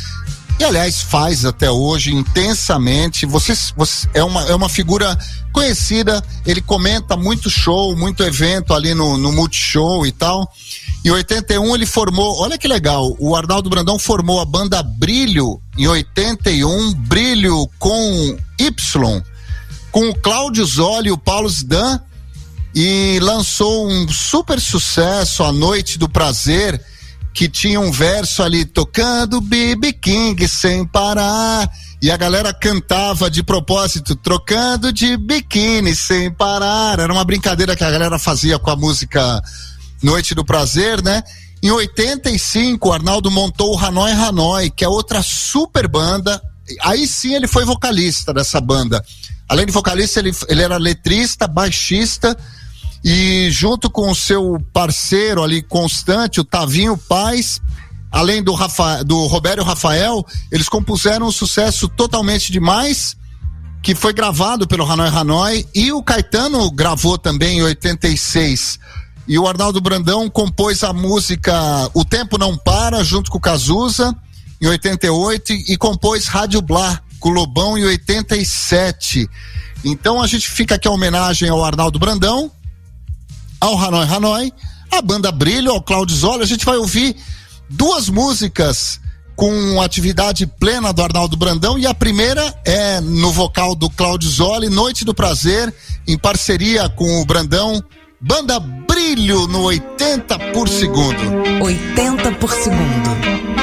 e aliás faz até hoje intensamente. Você, você é, uma, é uma figura conhecida, ele comenta muito show, muito evento ali no, no Multishow e tal. Em 81 ele formou, olha que legal, o Arnaldo Brandão formou a banda Brilho em 81, Brilho com Y, com o Cláudio Zoli e o Paulo Zdan e lançou um super sucesso, A Noite do Prazer, que tinha um verso ali tocando BB King sem parar. E a galera cantava de propósito, trocando de biquíni sem parar. Era uma brincadeira que a galera fazia com a música Noite do Prazer, né? Em 85, o Arnaldo montou o Hanoi Hanoi, que é outra super banda. Aí sim ele foi vocalista dessa banda. Além de vocalista, ele, ele era letrista, baixista e junto com o seu parceiro ali constante, o Tavinho Paz, além do, Rafa, do Roberto Rafael, eles compuseram um sucesso totalmente demais, que foi gravado pelo Hanoi Hanoi, e o Caetano gravou também em 86. E o Arnaldo Brandão compôs a música O Tempo Não Para, junto com o Cazuza, em 88, e compôs Rádio Blá, com o Lobão, em 87. Então a gente fica aqui a homenagem ao Arnaldo Brandão, ao Hanoi Hanoi, a banda Brilho, ao Claudio Zola. A gente vai ouvir duas músicas com atividade plena do Arnaldo Brandão e a primeira é no vocal do Claudio Zoli, Noite do Prazer, em parceria com o Brandão, Banda Brilho no 80 por segundo. 80 por segundo.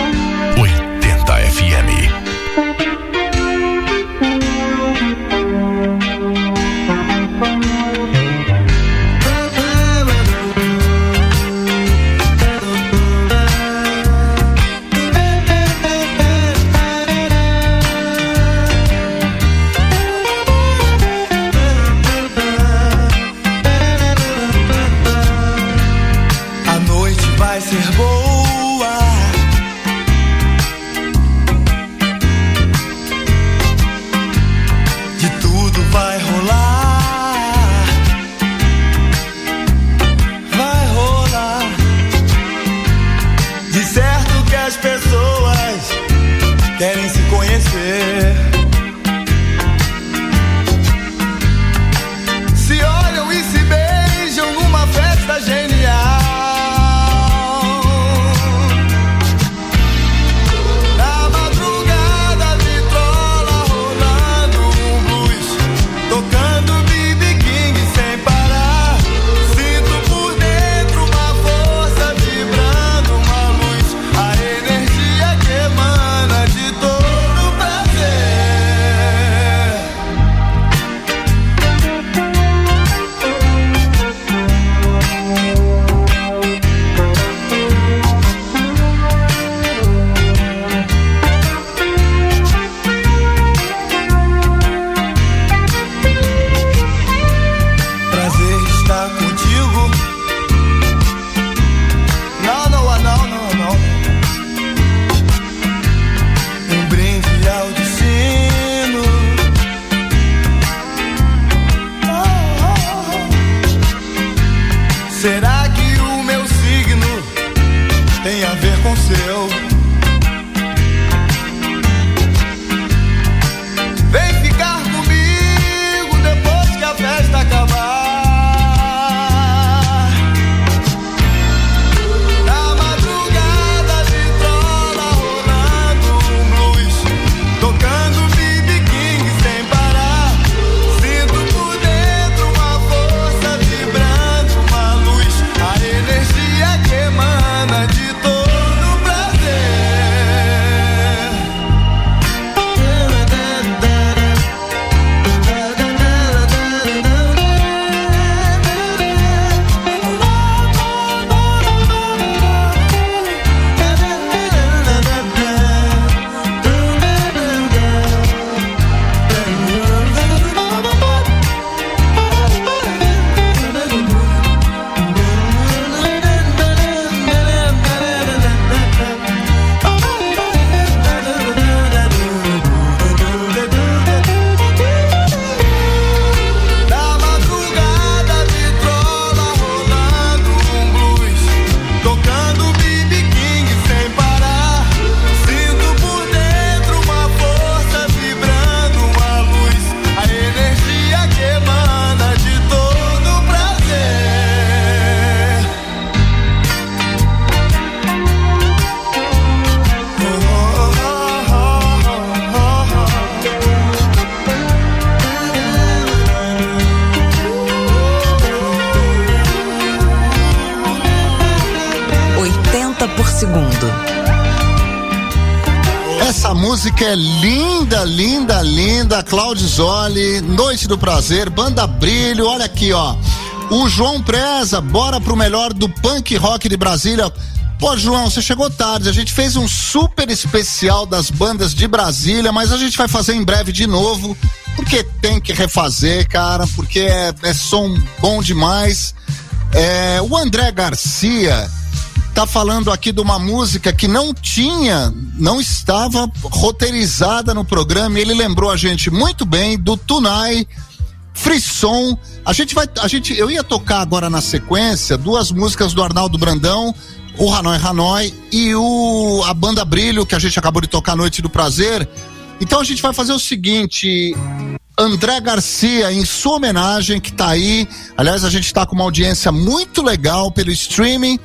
Essa música é linda, linda, linda. Claudio Zoli, Noite do Prazer, Banda Brilho. Olha aqui, ó. O João Preza, bora pro melhor do punk rock de Brasília. Pô, João, você chegou tarde. A gente fez um super especial das bandas de Brasília, mas a gente vai fazer em breve de novo. Porque tem que refazer, cara, porque é, é som bom demais. É, o André Garcia tá falando aqui de uma música que não tinha, não estava roteirizada no programa. Ele lembrou a gente muito bem do Tunai Frisson. A gente vai, a gente, eu ia tocar agora na sequência duas músicas do Arnaldo Brandão, o Hanoi Hanoi e o a banda Brilho que a gente acabou de tocar Noite do Prazer. Então a gente vai fazer o seguinte, André Garcia, em sua homenagem, que tá aí. Aliás, a gente está com uma audiência muito legal pelo streaming,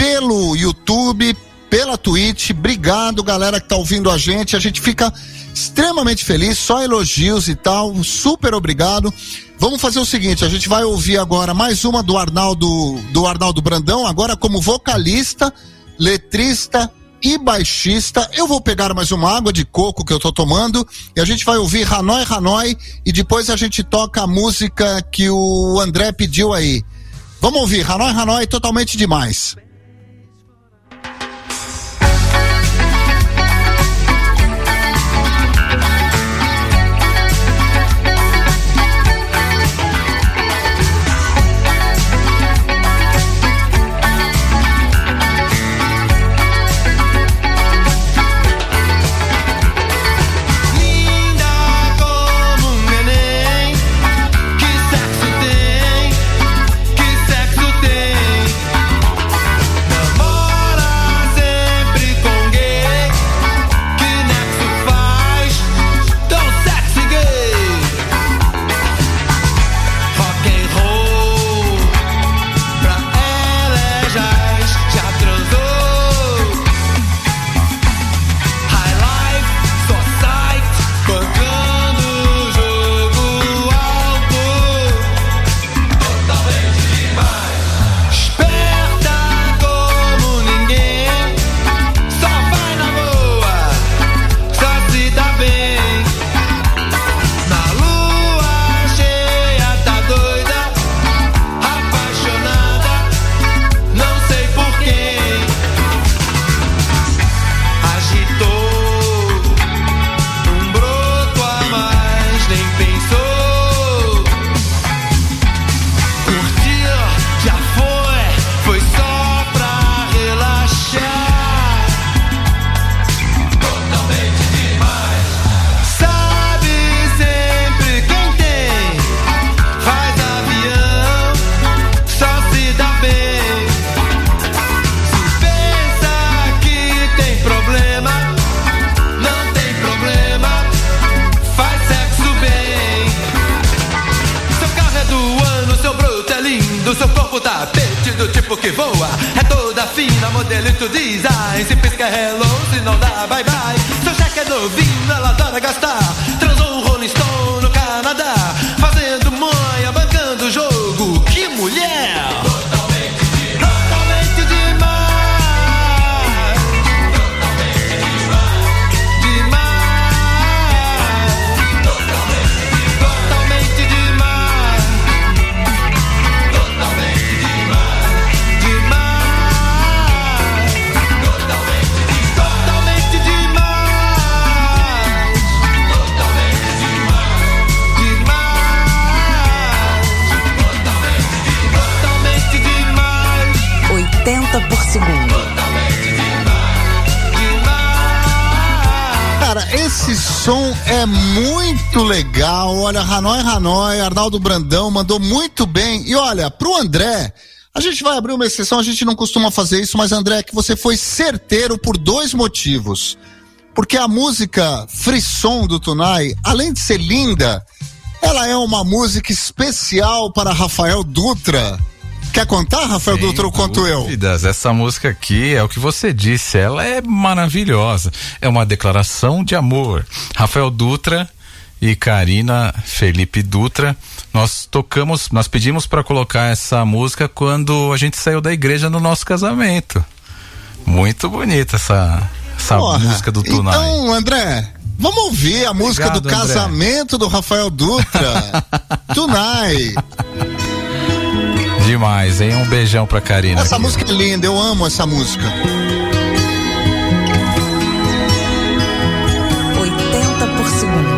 pelo YouTube, pela Twitch. Obrigado, galera que tá ouvindo a gente. A gente fica extremamente feliz, só elogios e tal. Super obrigado. Vamos fazer o seguinte, a gente vai ouvir agora mais uma do Arnaldo, do Arnaldo Brandão, agora como vocalista, letrista e baixista. Eu vou pegar mais uma água de coco que eu tô tomando e a gente vai ouvir Hanoi Hanoi e depois a gente toca a música que o André pediu aí. Vamos ouvir Hanoi Hanoi totalmente demais. Toda fina, modelito design. Se pisca é hello, se não dá bye bye. Seu cheque é novinho, ela adora gastar. Som é muito legal. Olha, Hanoi Hanoi, Arnaldo Brandão mandou muito bem. E olha, pro André, a gente vai abrir uma exceção, a gente não costuma fazer isso, mas André, que você foi certeiro por dois motivos. Porque a música Frisson do Tunai, além de ser linda, ela é uma música especial para Rafael Dutra. Quer contar, Rafael Sem Dutra, ou conto eu? essa música aqui é o que você disse, ela é maravilhosa. É uma declaração de amor. Rafael Dutra e Karina Felipe Dutra, nós tocamos, nós pedimos para colocar essa música quando a gente saiu da igreja no nosso casamento. Muito bonita essa essa Porra, música do Tunai. Então, André, vamos ouvir a música do André. casamento do Rafael Dutra. Tunai. Demais, hein? Um beijão pra Karina. Essa aqui. música é linda, eu amo essa música. 80 por segundo.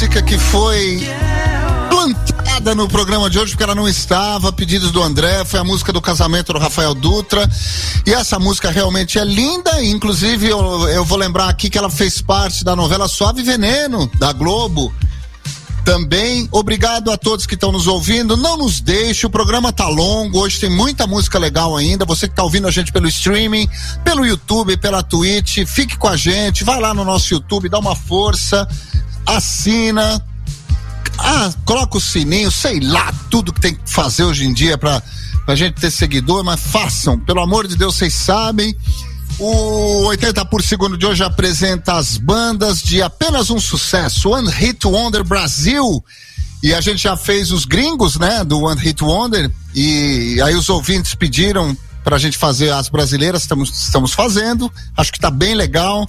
Música que foi plantada no programa de hoje porque ela não estava, pedidos do André, foi a música do casamento do Rafael Dutra. E essa música realmente é linda, inclusive eu, eu vou lembrar aqui que ela fez parte da novela Suave Veneno da Globo. Também, obrigado a todos que estão nos ouvindo. Não nos deixe, o programa tá longo. Hoje tem muita música legal ainda. Você que tá ouvindo a gente pelo streaming, pelo YouTube, pela Twitch, fique com a gente. Vai lá no nosso YouTube, dá uma força, assina. Ah, coloca o sininho, sei lá, tudo que tem que fazer hoje em dia pra, pra gente ter seguidor, mas façam, pelo amor de Deus, vocês sabem. O 80 por segundo de hoje apresenta as bandas de apenas um sucesso, One Hit Wonder Brasil. E a gente já fez os gringos, né, do One Hit Wonder. E aí os ouvintes pediram pra gente fazer as brasileiras, estamos, estamos fazendo. Acho que tá bem legal.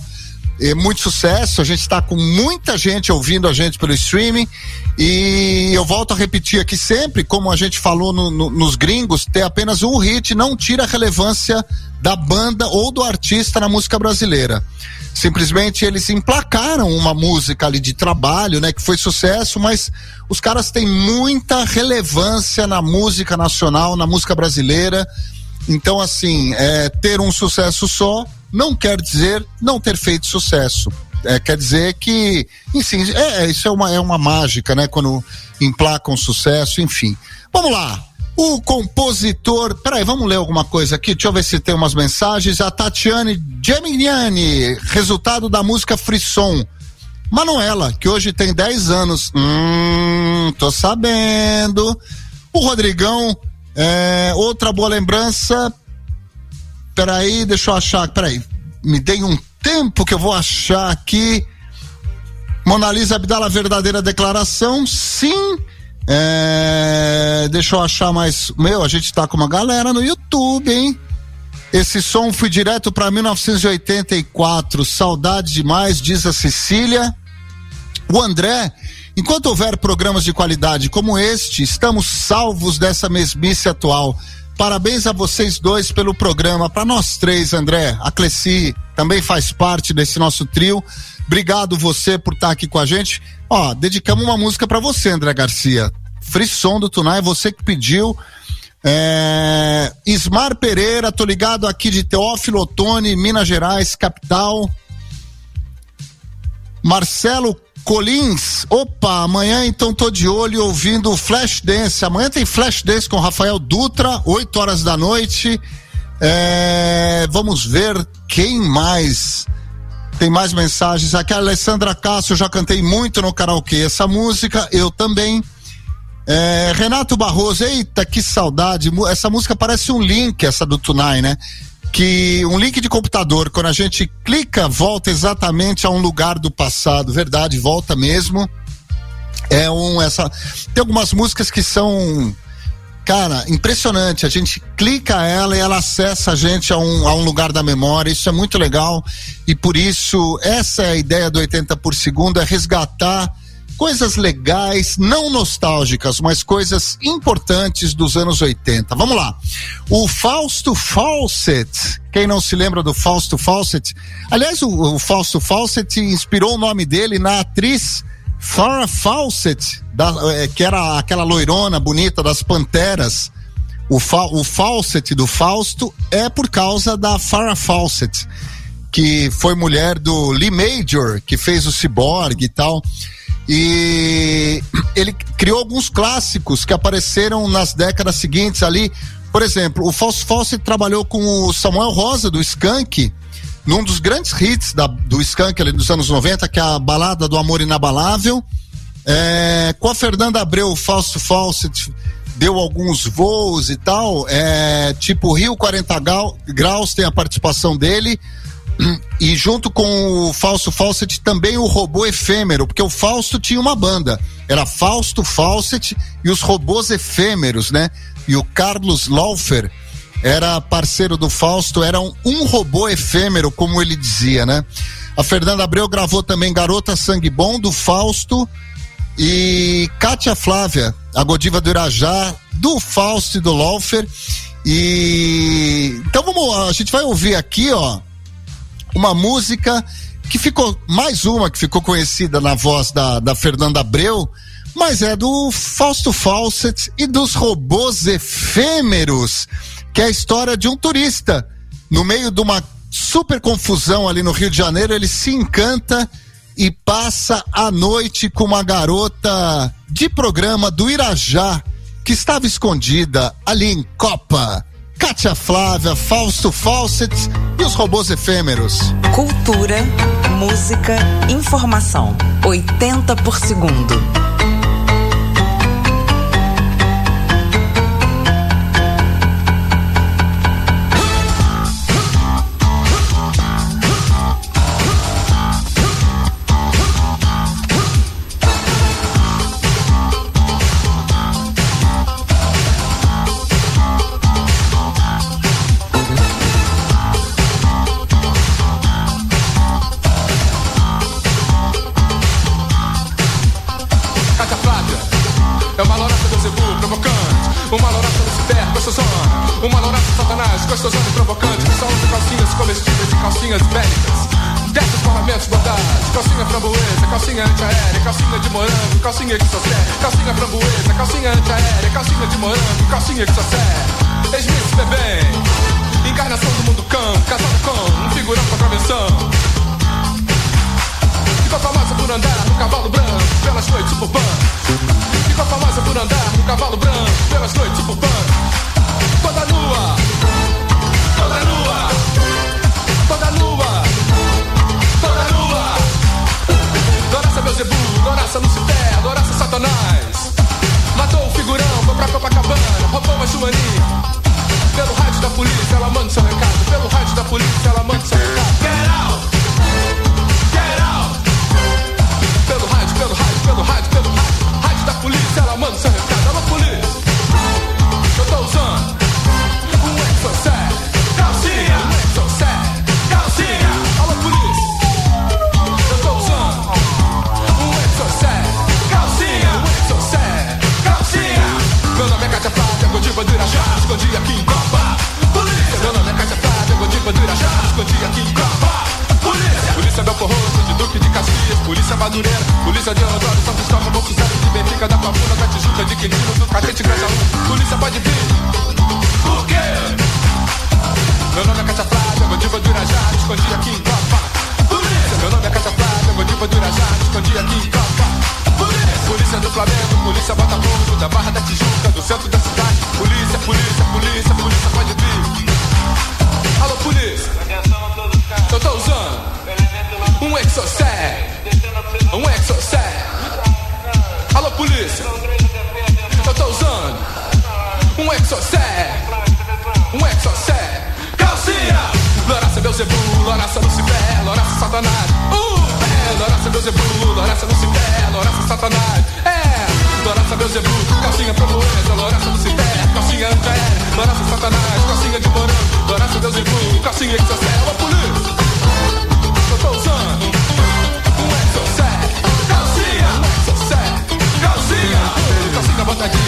É muito sucesso, a gente está com muita gente ouvindo a gente pelo streaming e eu volto a repetir aqui sempre, como a gente falou no- no- nos gringos, ter apenas um hit não tira a relevância da banda ou do artista na música brasileira. Simplesmente eles emplacaram uma música ali de trabalho, né, que foi sucesso, mas os caras têm muita relevância na música nacional, na música brasileira. Então, assim, é, ter um sucesso só não quer dizer não ter feito sucesso. É, quer dizer que, enfim, é, é, isso é uma, é uma mágica, né? Quando emplacam sucesso, enfim. Vamos lá. O compositor. Peraí, vamos ler alguma coisa aqui? Deixa eu ver se tem umas mensagens. A Tatiane Geminiani, resultado da música Frisson. Manuela, que hoje tem 10 anos. Hum, tô sabendo. O Rodrigão, é, outra boa lembrança. Peraí, deixa eu achar. Peraí, me dei um tempo que eu vou achar aqui. Mona Lisa Abdala, verdadeira declaração. Sim. É, deixa eu achar mais. Meu, a gente tá com uma galera no YouTube, hein? Esse som foi direto para 1984. Saudade demais, diz a Cecília. O André, enquanto houver programas de qualidade como este, estamos salvos dessa mesmice atual. Parabéns a vocês dois pelo programa. Para nós três, André, a Cleci também faz parte desse nosso trio. Obrigado você por estar aqui com a gente. Ó, dedicamos uma música para você, André Garcia. Frisson do Tunai, você que pediu. É... Ismar Pereira, tô ligado aqui de Teófilo Otoni, Minas Gerais, capital. Marcelo Colins, opa, amanhã então tô de olho ouvindo Flash Dance. Amanhã tem Flash Dance com Rafael Dutra, 8 horas da noite. É, vamos ver quem mais. Tem mais mensagens aqui. A Alessandra Cássio, já cantei muito no karaokê essa música, eu também. É, Renato Barroso, eita, que saudade. Essa música parece um link, essa do Tunai, né? Que um link de computador, quando a gente clica, volta exatamente a um lugar do passado. Verdade, volta mesmo. É um essa tem algumas músicas que são cara, impressionante. A gente clica ela e ela acessa a gente a um, a um lugar da memória. Isso é muito legal. E por isso, essa é a ideia do 80 por segundo, é resgatar coisas legais, não nostálgicas, mas coisas importantes dos anos 80. Vamos lá. O Fausto Fawcett, quem não se lembra do Fausto Fawcett? Aliás, o, o Fausto Fawcett inspirou o nome dele na atriz Farrah Fawcett, da- eh, que era aquela loirona bonita das Panteras. O, fa, o Fawcett do Fausto é por causa da Farrah Fawcett, que foi mulher do Lee Major, que fez o Cyborg e tal. E ele criou alguns clássicos que apareceram nas décadas seguintes ali. Por exemplo, o Fausto Fawcett trabalhou com o Samuel Rosa do Skank, num dos grandes hits da- do Skank ali dos anos 90, que é a Balada do Amor Inabalável. É, com a Fernanda Abreu, o Fausto Fawcett deu alguns voos e tal, é, tipo Rio 40 Grau- Graus tem a participação dele. E junto com o Fausto Fawcett também o robô efêmero, porque o Fausto tinha uma banda. Era Fausto Fawcett e os robôs efêmeros, né? E o Carlos Laufer era parceiro do Fausto, era um, um robô efêmero, como ele dizia, né? A Fernanda Abreu gravou também Garota Sangue Bom do Fausto e Kátia Flávia, a Godiva do Irajá, do Fausto e do Laufer. E então vamos, a gente vai ouvir aqui, ó, uma música que ficou mais uma que ficou conhecida na voz da, da Fernanda Abreu, mas é do Fausto Fawcett e dos robôs efêmeros, que é a história de um turista no meio de uma super confusão ali no Rio de Janeiro, ele se encanta e passa a noite com uma garota de programa do Irajá que estava escondida ali em Copa. Kátia Flávia, Fausto Fawcett e os robôs efêmeros. Cultura, música, informação. 80 por segundo. Satanás gostosona e provocante só usa calcinhas comestíveis e calcinhas bélicas Desce os parlamentos bordados Calcinha framboesa, calcinha antiaérea Calcinha de morango, calcinha que serve Calcinha framboesa, calcinha antiaérea Calcinha de morango, calcinha que só serve Ex-Miss bebê Encarnação do mundo cão Casado com um figurão com travessão Ficou famosa por andar no cavalo branco pelas noites suburbanas. Ficou famosa por andar no cavalo branco pelas noites suburbanas. Toda nua, Beuzebu, Doraça Lucifer, Doraça Satanás. Matou o figurão, foi pra Copacabana, roubou uma chumaninha. Pelo rádio da polícia, ela manda seu recado. Pelo rádio da polícia, ela manda seu recado. Get out! Get out! Pelo rádio, pelo rádio, pelo rádio, pelo rádio Rádio da polícia, ela manda seu recado aqui em Copa. Polícia, meu nome é Caixa Prada, Godiva do Irajá, escondi aqui em Copa. Polícia, Polícia Belfor Roxo, de Duque de Caxias, Polícia Madureira, Polícia de Osório, São Cristóvão, Zero, de Benfica, da Pavuna, da Tijuca, de Quintino, do Catete, Grajaú. Polícia pode vir. Por quê? Meu nome é Caixa Prada, Godiva do Irajá, escondi aqui em Copa. Polícia, meu nome é Caixa Prada, Godiva do Irajá, escondi aqui em Copa. Polícia, do Flamengo, Polícia Botafogo, da Barra da Tijuca, do centro da cidade. Polícia, polícia, polícia, polícia pode vir. Alô, polícia. Eu tô usando um Exocet. Um Exocet. Alô, polícia. Eu tô usando um Exocet. Um Exocet. Calcinha. Loraça, Beuzebu, Loraça, Lucifer, Loraça, Satanás. Uh, Loraça, Beuzebu, Loraça, Lucifer, Loraça, Satanás. É. Loraça, Beuzebu, calcinha promoesa, Loraça, Lucifer, calcinha antiaérea, Loraça, Satanás, calcinha de morango, Loraça, Beuzebu, calcinha Exocet. Alô, polícia. Eu tô usando um Exocet. Calcinha. Exocet. Calcinha. Calcinha botadinha,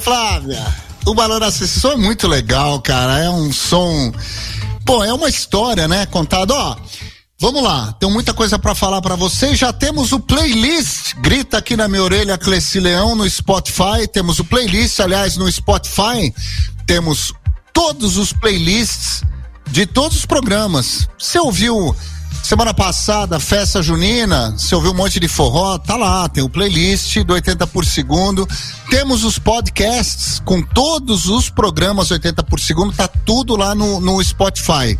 Flávia, o Balão Esse som é muito legal, cara. É um som. Pô, é uma história, né? Contada, ó. Vamos lá, tem muita coisa pra falar pra vocês. Já temos o playlist. Grita aqui na minha orelha, Cleci Leão, no Spotify. Temos o playlist, aliás, no Spotify. Temos todos os playlists de todos os programas. Você ouviu semana passada, festa junina, você ouviu um monte de forró, tá lá, tem o playlist do 80 por segundo. Temos os podcasts com todos os programas 80 por segundo, tá tudo lá no, no Spotify.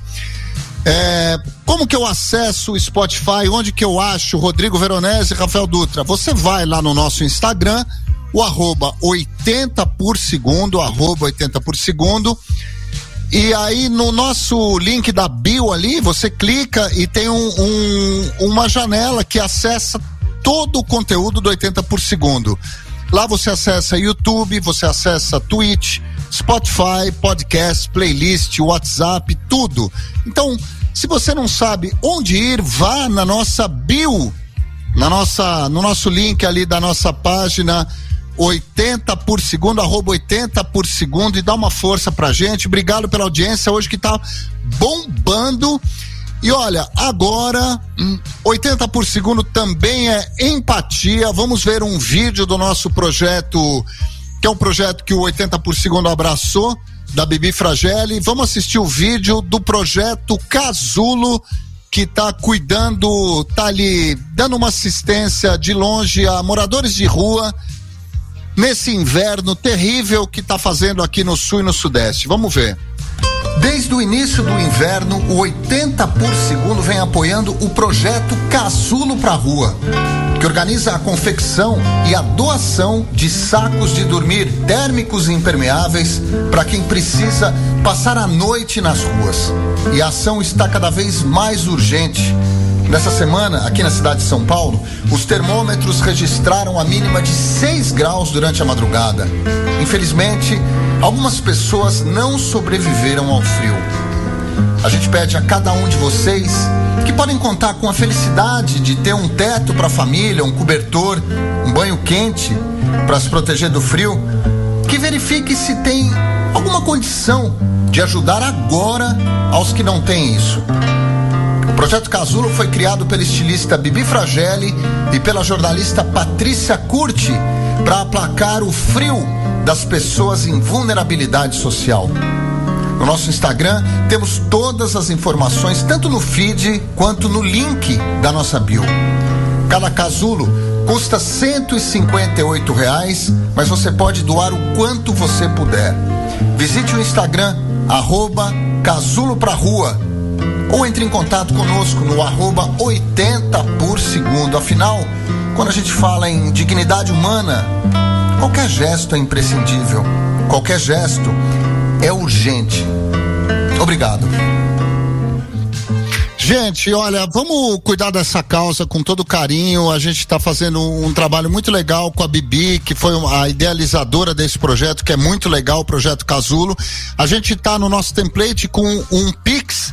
É, como que eu acesso o Spotify? Onde que eu acho Rodrigo Veronese e Rafael Dutra? Você vai lá no nosso Instagram, o arroba 80 por segundo, arroba 80 por segundo. E aí no nosso link da bio ali, você clica e tem um, um- uma janela que acessa todo o conteúdo do 80 por segundo. Lá você acessa YouTube, você acessa Twitch, Spotify, podcast, playlist, WhatsApp, tudo. Então, se você não sabe onde ir, vá na nossa bio, na nossa, no nosso link ali da nossa página 80 por segundo, arroba 80 por segundo e dá uma força pra gente. Obrigado pela audiência hoje que tá bombando. E olha, agora, hum, 80 por segundo também é empatia. Vamos ver um vídeo do nosso projeto, que é um projeto que o 80 por segundo abraçou, da Bibi Fragelli. Vamos assistir o vídeo do projeto Casulo, que tá cuidando, tá ali dando uma assistência de longe a moradores de rua nesse inverno terrível que tá fazendo aqui no sul e no sudeste. Vamos ver. Desde o início do inverno, o 80 por segundo vem apoiando o projeto Casulo pra Rua, que organiza a confecção e a doação de sacos de dormir térmicos e impermeáveis para quem precisa passar a noite nas ruas. E a ação está cada vez mais urgente. Nessa semana, aqui na cidade de São Paulo, os termômetros registraram a mínima de 6 graus durante a madrugada. Infelizmente, algumas pessoas não sobreviveram ao frio. A gente pede a cada um de vocês que podem contar com a felicidade de ter um teto para a família, um cobertor, um banho quente para se proteger do frio, que verifique se tem alguma condição de ajudar agora aos que não têm isso. Projeto Casulo foi criado pela estilista Bibi Fragelli e pela jornalista Patrícia Curti para aplacar o frio das pessoas em vulnerabilidade social. No nosso Instagram temos todas as informações, tanto no feed quanto no link da nossa bio. Cada casulo Custa 158 reais, mas você pode doar o quanto você puder. Visite o Instagram, arroba Casulo pra Rua. Ou entre em contato conosco no arroba 80 por segundo. Afinal, quando a gente fala em dignidade humana, qualquer gesto é imprescindível. Qualquer gesto é urgente. Obrigado. Gente, olha, vamos cuidar dessa causa com todo carinho. A gente está fazendo um, trabalho muito legal com a Bibi, que foi a idealizadora desse projeto, que é muito legal, o projeto Casulo. A gente está no nosso template com um Pix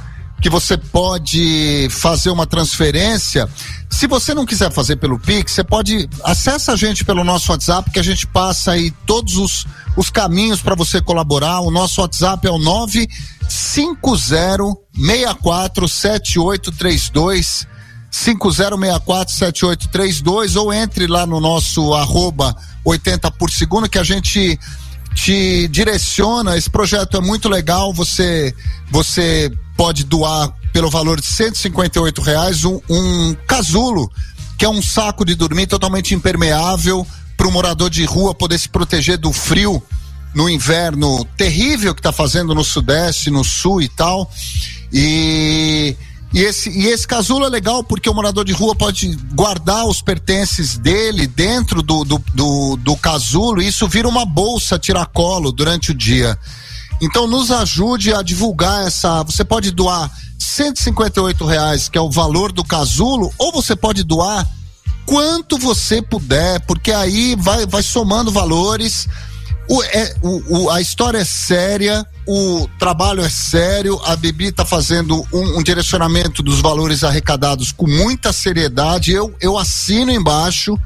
que você pode fazer uma transferência. Se você não quiser fazer pelo Pix, você pode acessa a gente pelo nosso WhatsApp que a gente passa aí todos os, os caminhos para você colaborar. O nosso WhatsApp é o 950647832 50647832 ou entre lá no nosso arroba 80 por segundo que a gente te direciona. Esse projeto é muito legal. Você você pode doar pelo valor de 158 reais um, um casulo, que é um saco de dormir totalmente impermeável para o morador de rua poder se proteger do frio no inverno terrível que está fazendo no sudeste, no sul e tal. E e esse, e esse casulo é legal porque o morador de rua pode guardar os pertences dele dentro do, do, do, do casulo e isso vira uma bolsa tiracolo durante o dia. Então nos ajude a divulgar essa. Você pode doar 158 reais, que é o valor do casulo, ou você pode doar quanto você puder, porque aí vai, vai somando valores. O, é, o, o, a história é séria, o trabalho é sério, a Bibi está fazendo um, um, direcionamento dos valores arrecadados com muita seriedade. Eu, eu assino embaixo,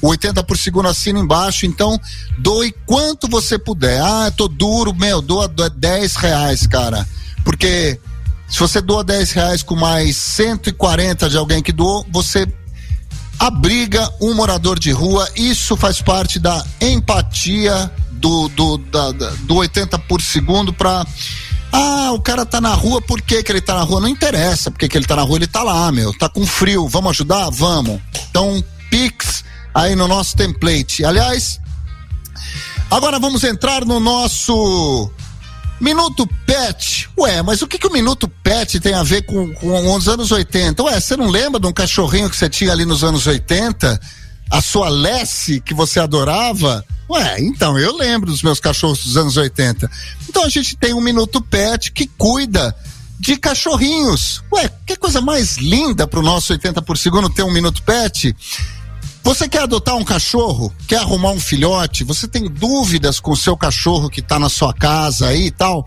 80 por segundo assino embaixo, então doe quanto você puder. Ah, tô duro, meu, doa, doa 10 reais, cara. Porque se você doa 10 reais com mais 140 de alguém que doou, você abriga um morador de rua. Isso faz parte da empatia do, do, da, do 80 por segundo para ah, o cara tá na rua, por que, que ele tá na rua? Não interessa porque que ele tá na rua, ele tá lá, meu. Tá com frio, vamos ajudar? Vamos. Então, Pix aí no nosso template. Aliás, agora vamos entrar no nosso Minuto Pet. Ué, mas o que, que o Minuto Pet tem a ver com, com os anos 80? Ué, você não lembra de um cachorrinho que você tinha ali nos anos 80? A sua Lessie, que você adorava? Ué, então, eu lembro dos meus cachorros dos anos 80. Então a gente tem um Minuto Pet que cuida de cachorrinhos. Ué, que coisa mais linda pro nosso 80 por segundo ter um Minuto Pet. Você quer adotar um cachorro? Quer arrumar um filhote? Você tem dúvidas com o seu cachorro que está na sua casa aí e tal?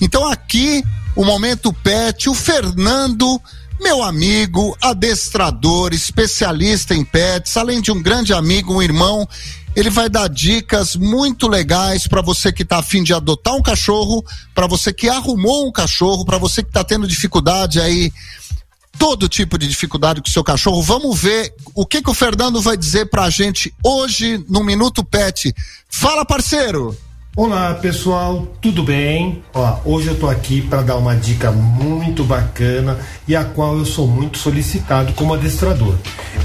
Então aqui, o Momento Pet, o Fernando meu amigo, adestrador, especialista em pets, além de um grande amigo, um irmão, ele vai dar dicas muito legais para você que está afim de adotar um cachorro, para você que arrumou um cachorro, para você que está tendo dificuldade aí, todo tipo de dificuldade com o seu cachorro. Vamos ver o que, que o Fernando vai dizer para a gente hoje no Minuto Pet. Fala, parceiro! Olá pessoal, tudo bem? Ó, hoje eu tô aqui para dar uma dica muito bacana e a qual eu sou muito solicitado como adestrador.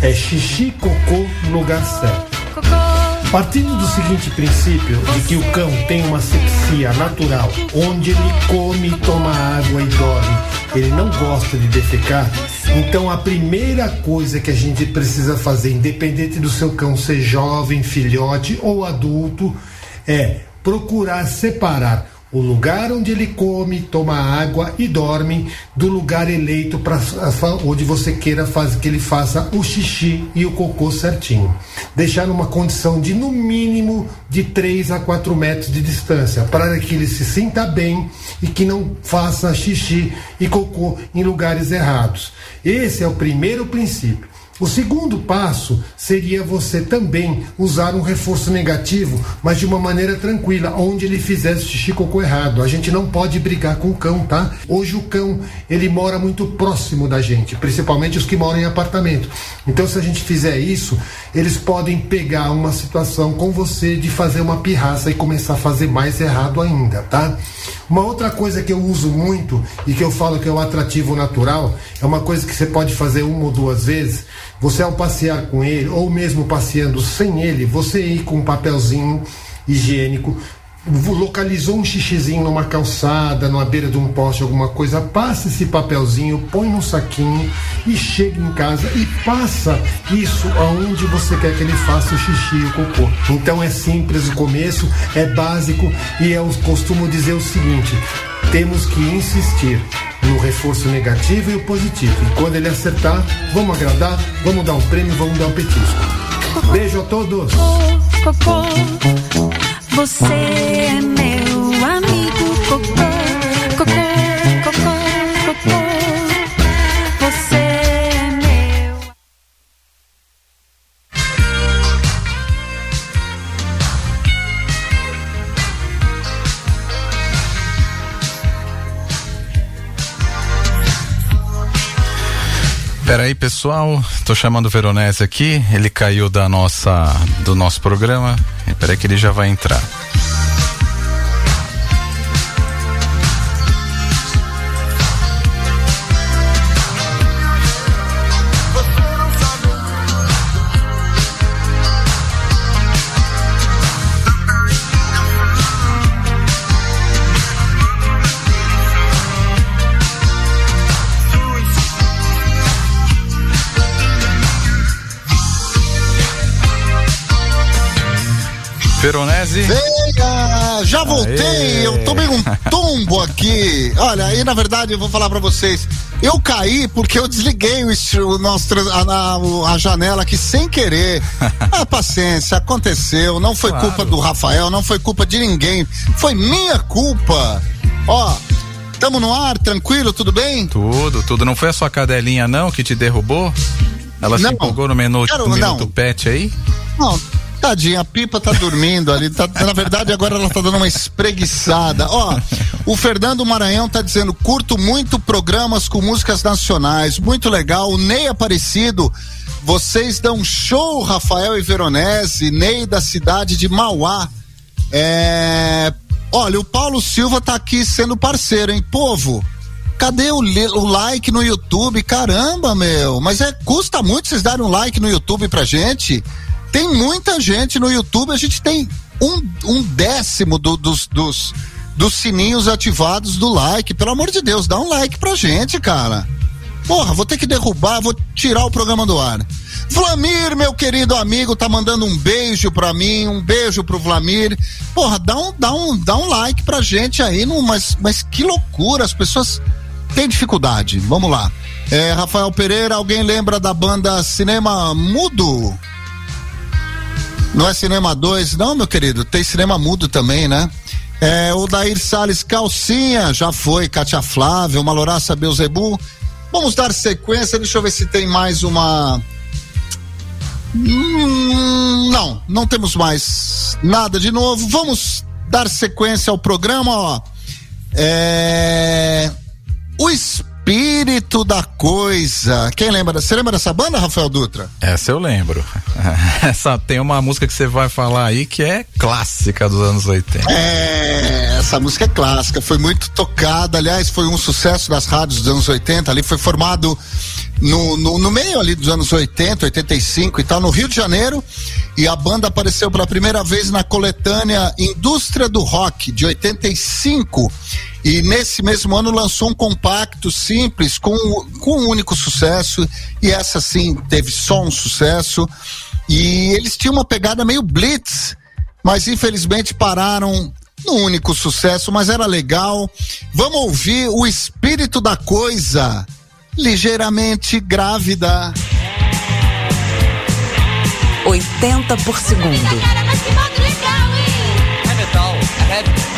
É xixi cocô no lugar certo. Partindo do seguinte princípio de que o cão tem uma sepsia natural, onde ele come, toma água e dorme, ele não gosta de defecar, então a primeira coisa que a gente precisa fazer, independente do seu cão ser jovem, filhote ou adulto, é procurar separar o lugar onde ele come, toma água e dorme do lugar eleito para onde você queira fazer que ele faça o xixi e o cocô certinho. Deixar numa condição de no mínimo de 3 a 4 metros de distância, para que ele se sinta bem e que não faça xixi e cocô em lugares errados. Esse é o primeiro princípio. O segundo passo seria você também usar um reforço negativo, mas de uma maneira tranquila, onde ele fizesse xixi cocô errado. A gente não pode brigar com o cão, tá? Hoje o cão, ele mora muito próximo da gente, principalmente os que moram em apartamento. Então se a gente fizer isso, eles podem pegar uma situação com você de fazer uma pirraça e começar a fazer mais errado ainda, tá? Uma outra coisa que eu uso muito e que eu falo que é o atrativo natural, é uma coisa que você pode fazer uma ou duas vezes, Você ao passear com ele, ou mesmo passeando sem ele, você ir com um papelzinho higiênico, localizou um xixizinho numa calçada, numa beira de um poste, alguma coisa, passa esse papelzinho, põe num saquinho e chega em casa e passa isso aonde você quer que ele faça o xixi e o cocô. Então é simples o começo, é básico e eu costumo dizer o seguinte: temos que insistir no reforço negativo e o positivo. E quando ele acertar, vamos agradar, vamos dar um prêmio, vamos dar um petisco. Beijo a todos! Cocô, você é meu amigo cocô, cocô, Peraí, pessoal, tô chamando o Veronese aqui, ele caiu da nossa, do nosso programa, peraí que ele já vai entrar. Venha! Já voltei, Aê. eu tomei um tombo aqui. Olha, aí na verdade eu vou falar pra vocês. Eu caí porque eu desliguei o, o nosso, a, a- a janela aqui sem querer. Ah, paciência, aconteceu. Não foi Claro. culpa do Rafael, não foi culpa de ninguém. Foi minha culpa. Ó, tamo no ar, tranquilo, tudo bem? Tudo, tudo. Não foi a sua cadelinha não que te derrubou? Ela se Não. empolgou no menu, Quero- no minuto não. pet aí? Não, tadinha, a pipa tá dormindo ali. tá- na verdade, agora ela tá dando uma espreguiçada. Ó, o Fernando Maranhão tá dizendo: curto muito programas com músicas nacionais, muito legal. O Ney Aparecido, vocês dão show, Rafael e Veronese, Ney da cidade de Mauá. É. Olha, o Paulo Silva tá aqui sendo parceiro, hein? Povo, cadê o, o like no YouTube? Caramba, meu. Mas é custa muito vocês darem um like no YouTube pra gente. Tem muita gente no YouTube, a gente tem um, um décimo do- dos, dos, dos sininhos ativados do like. Pelo amor de Deus, dá um like pra gente, cara. Porra, vou ter que derrubar, vou tirar o programa do ar. Vlamir, meu querido amigo, tá mandando um beijo pra mim, um beijo pro Vlamir. Porra, dá um, dá um, dá um like pra gente aí, no, mas, mas que loucura, as pessoas têm dificuldade. Vamos lá. É, Rafael Pereira, alguém lembra da banda Cinema Mudo? Não é Cinema 2, não, meu querido? Tem Cinema Mudo também, né? É, o Dair Salles Calcinha, já foi, Cátia Flávia, uma Loraça Beuzebu. Vamos dar sequência, deixa eu ver se tem mais uma. Hum, não, não temos mais nada de novo. Vamos dar sequência ao programa, ó. É. O espírito da coisa. Quem lembra? Você lembra dessa banda, Rafael Dutra? Essa eu lembro. Essa tem uma música que você vai falar aí que é clássica dos anos 80. É, essa música é clássica, foi muito tocada, aliás, foi um sucesso das rádios dos anos 80, ali foi formado no, no, no meio ali dos anos 80, 85 e tal, no Rio de Janeiro, e a banda apareceu pela primeira vez na coletânea Indústria do Rock, de 85, e nesse mesmo ano lançou um compacto simples com, com um único sucesso, e essa sim teve só um sucesso, e eles tinham uma pegada meio blitz, mas infelizmente pararam no único sucesso, mas era legal. Vamos ouvir o espírito da coisa, ligeiramente grávida. 80 por segundo. É metal, é heavy.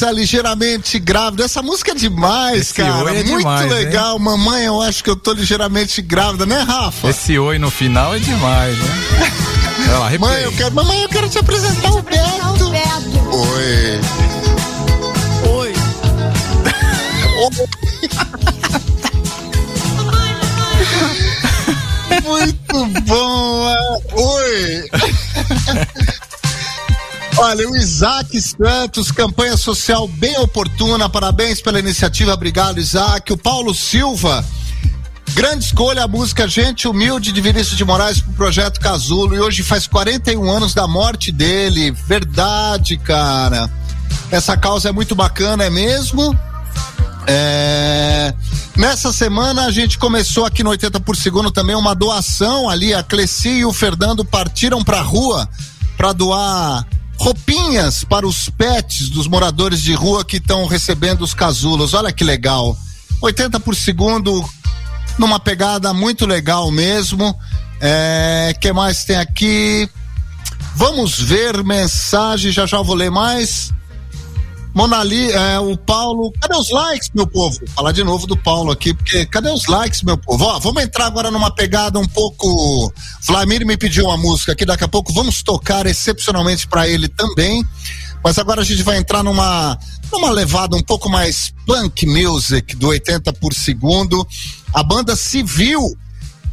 Da coisa, ligeiramente grávida. Essa música é demais, Esse cara. oi é Muito demais, hein? legal. Mamãe, eu acho que eu tô ligeiramente grávida, né, Rafa? Esse oi no final é demais, né? Olha lá, Mãe, eu quero, mamãe, eu quero te apresentar o Beto. Oi. Oi. Olha, o Isaac Santos, campanha social bem oportuna, parabéns pela iniciativa, obrigado, Isaac. O Paulo Silva, grande escolha, a música Gente Humilde de Vinícius de Moraes pro projeto Casulo, e hoje faz 41 anos da morte dele, verdade, cara. Essa causa é muito bacana, é mesmo? É, Nessa semana a gente começou aqui no 80 por segundo também uma doação ali. A Cleci e o Fernando partiram pra rua para doar roupinhas para os pets dos moradores de rua que estão recebendo os casulos. Olha que legal. 80 por segundo, numa pegada muito legal mesmo. É, que mais tem aqui? Vamos ver mensagem, já já vou ler mais. Monali, é, o Paulo, cadê os likes, meu povo? Vou falar de novo do Paulo aqui, porque cadê os likes, meu povo? Ó, vamos entrar agora numa pegada um pouco. Vladimir me pediu uma música aqui, daqui a pouco vamos tocar excepcionalmente para ele também. Mas agora a gente vai entrar numa, numa levada um pouco mais punk music do 80 por segundo. A banda Civil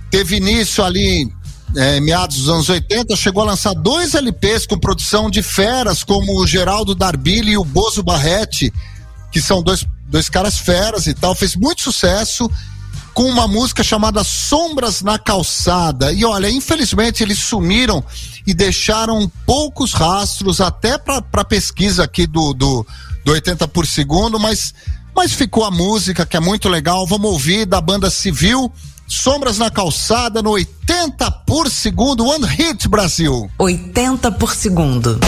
teve início ali é, meados dos anos 80, chegou a lançar dois LPs com produção de feras como o Geraldo Darbilli e o Bozo Barretti, que são dois, dois caras feras e tal, fez muito sucesso com uma música chamada Sombras na Calçada. E olha, infelizmente eles sumiram e deixaram poucos rastros até para pesquisa aqui do, do, do 80 por segundo, mas, mas ficou a música que é muito legal. Vamos ouvir da banda Civil. Sombras na calçada no 80 por segundo, One Hit Brasil. 80 por segundo.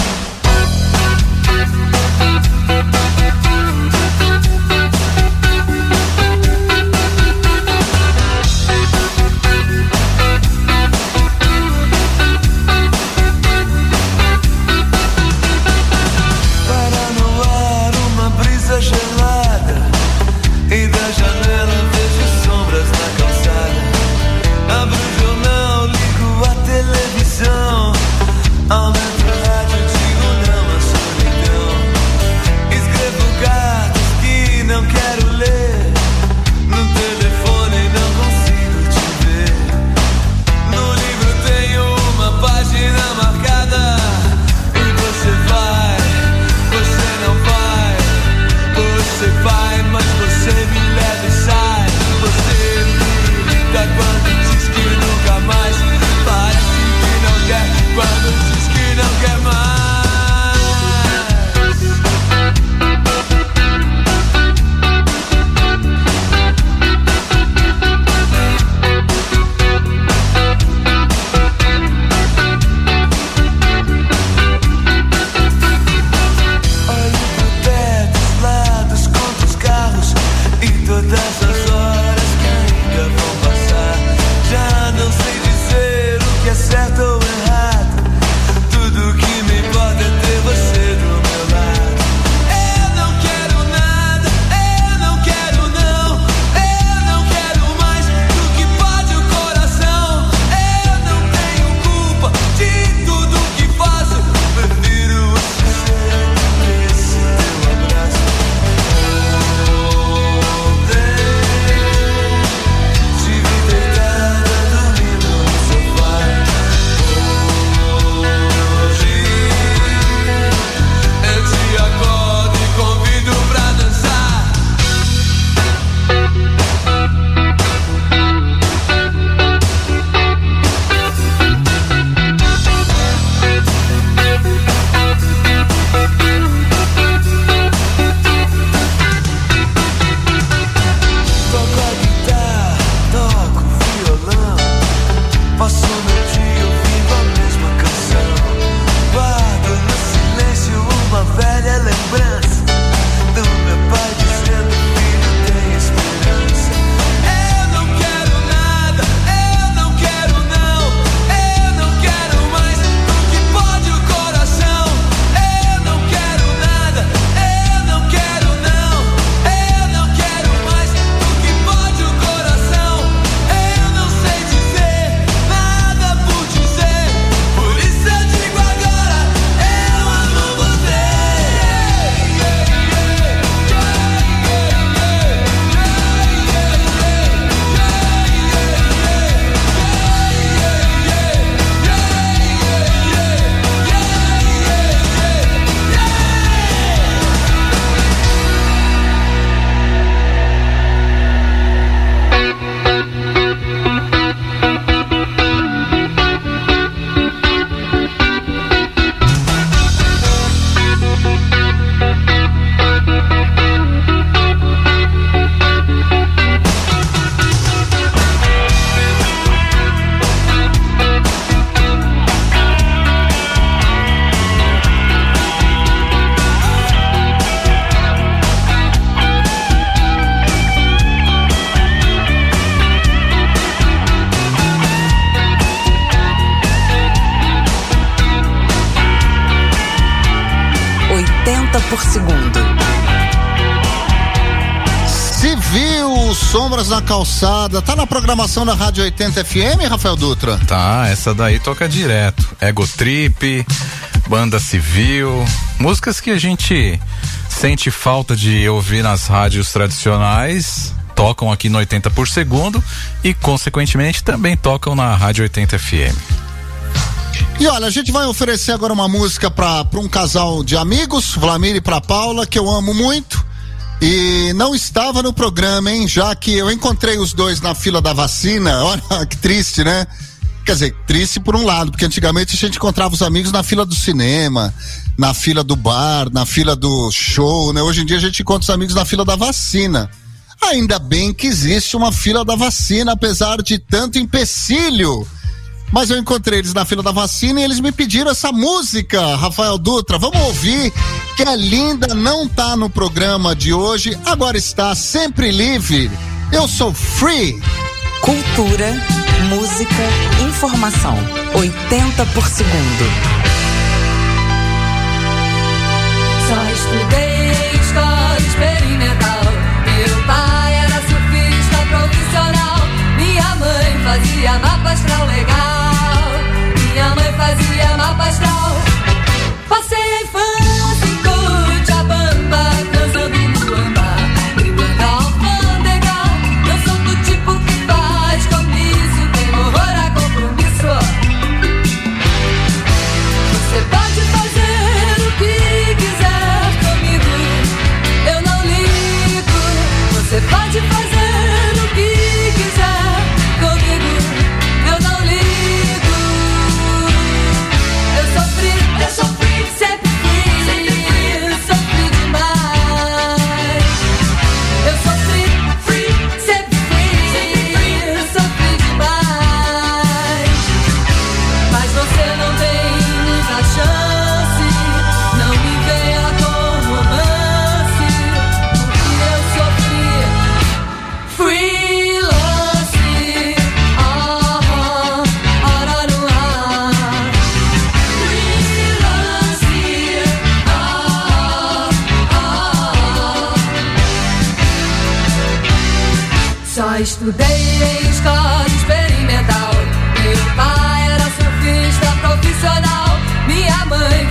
Calçada, tá na programação da Rádio 80 FM, Rafael Dutra? Tá, essa daí toca direto. Ego Trip, Banda Civil, músicas que a gente sente falta de ouvir nas rádios tradicionais, tocam aqui no 80 por segundo e, consequentemente, também tocam na Rádio 80 FM. E olha, a gente vai oferecer agora uma música para um casal de amigos, Vlamir e pra Paula, que eu amo muito. E não estava no programa, hein? Já que eu encontrei os dois na fila da vacina. Olha que triste, né? Quer dizer, triste por um lado, porque antigamente a gente encontrava os amigos na fila do cinema, na fila do bar, na fila do show, né? Hoje em dia a gente encontra os amigos na fila da vacina. Ainda bem que existe uma fila da vacina, apesar de tanto empecilho. Mas eu encontrei eles na fila da vacina e eles me pediram essa música, Rafael Dutra. Vamos ouvir, que é linda, não tá no programa de hoje, agora está sempre livre. Eu sou free. Cultura, música, informação. 80 por segundo. Só estudei escola experimental. Meu pai era surfista profissional. Minha mãe fazia mapa astral legal.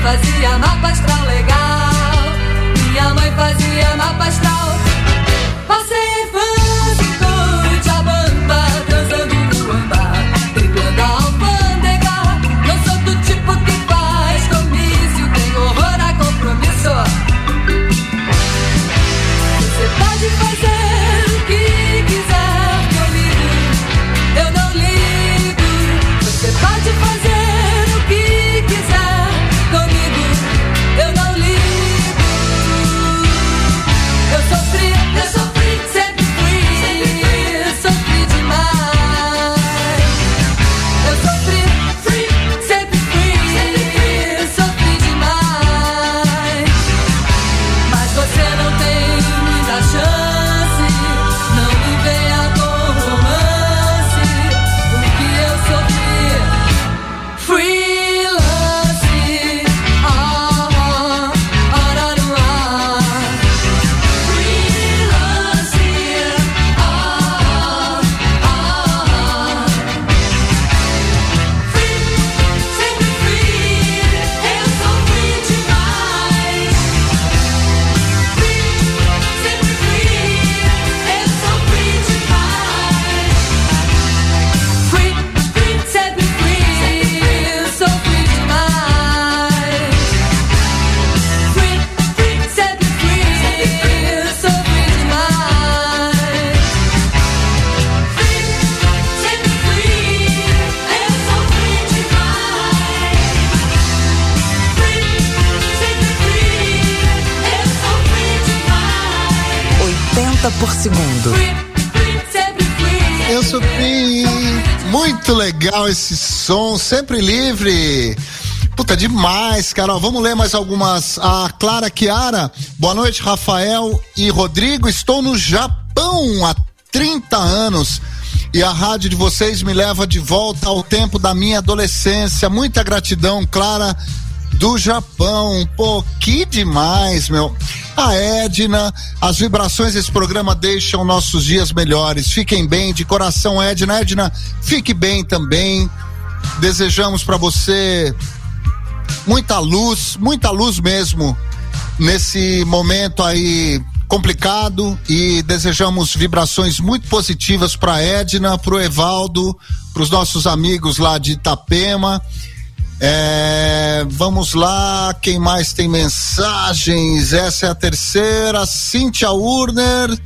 Fazia mapa som, sempre livre. Puta, demais, Carol. Vamos ler mais algumas. A Clara Chiara, boa noite, Rafael e Rodrigo. Estou no Japão há 30 anos e a rádio de vocês me leva de volta ao tempo da minha adolescência. Muita gratidão, Clara. do Japão. Pô, que demais, meu. A Edna, as vibrações desse programa deixam nossos dias melhores. Fiquem bem, de coração, Edna. Edna, fique bem também. Desejamos para você muita luz, muita luz mesmo nesse momento aí complicado e desejamos vibrações muito positivas para Edna, para o Evaldo, para os nossos amigos lá de Itapema. É, vamos lá, quem mais tem mensagens? Essa é a terceira. Cíntia Urner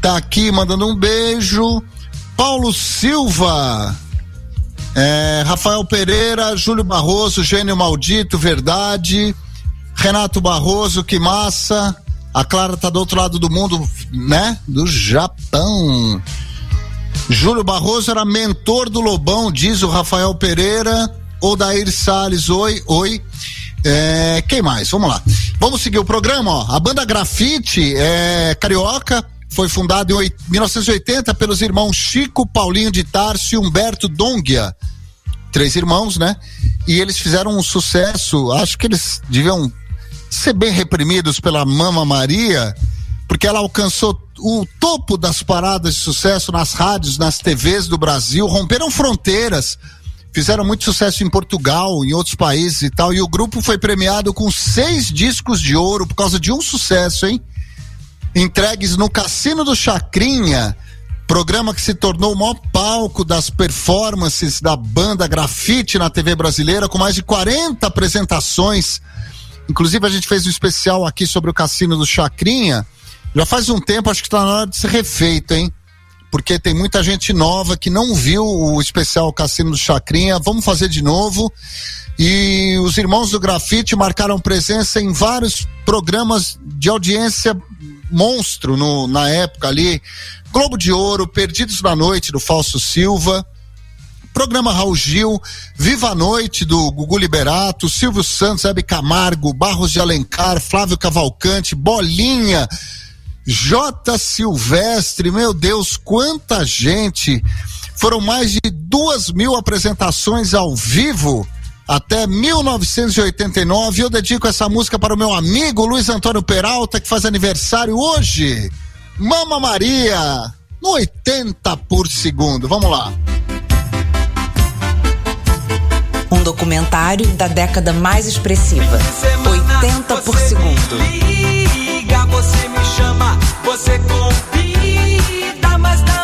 tá aqui mandando um beijo. Paulo Silva, é, Rafael Pereira, Júlio Barroso, Gênio Maldito, Verdade. Renato Barroso, que massa. A Clara tá do outro lado do mundo, né? Do Japão. Júlio Barroso era mentor do Lobão, diz o Rafael Pereira. Odair Salles, oi, oi. É, quem mais? Vamos lá. Vamos seguir o programa, ó. A banda Grafite é carioca, foi fundada em oit- 1980 pelos irmãos Chico, Paulinho de Tarso e Humberto Dongia. Três irmãos, né? E eles fizeram um sucesso, acho que eles deviam ser bem reprimidos pela Mama Maria, porque ela alcançou o topo das paradas de sucesso nas rádios, nas TVs do Brasil, romperam fronteiras, fizeram muito sucesso em Portugal, em outros países e tal, e o grupo foi premiado com seis discos de ouro por causa de um sucesso, hein? Entregues no Cassino do Chacrinha, programa que se tornou o maior palco das performances da banda Grafite na TV brasileira, com mais de 40 apresentações. Inclusive, a gente fez um especial aqui sobre o Cassino do Chacrinha. Já faz um tempo, acho que está na hora de ser refeito, hein? Porque tem muita gente nova que não viu o especial Cassino do Chacrinha. Vamos fazer de novo. E os irmãos do Grafite marcaram presença em vários programas de audiência monstro no, na época ali. Globo de Ouro, Perdidos na Noite, do Falso Silva. Programa Raul Gil, Viva a Noite do Gugu Liberato, Silvio Santos, Hebe Camargo, Barros de Alencar, Flávio Cavalcante, Bolinha, J. Silvestre, meu Deus, quanta gente! Foram mais de duas mil apresentações ao vivo até 1989. Eu dedico essa música para o meu amigo Luiz Antônio Peralta, que faz aniversário hoje. Mama Maria, no 80 por segundo. Vamos lá. Um documentário da década mais expressiva. 80 por segundo. Liga, você me chama, você convida, mas dá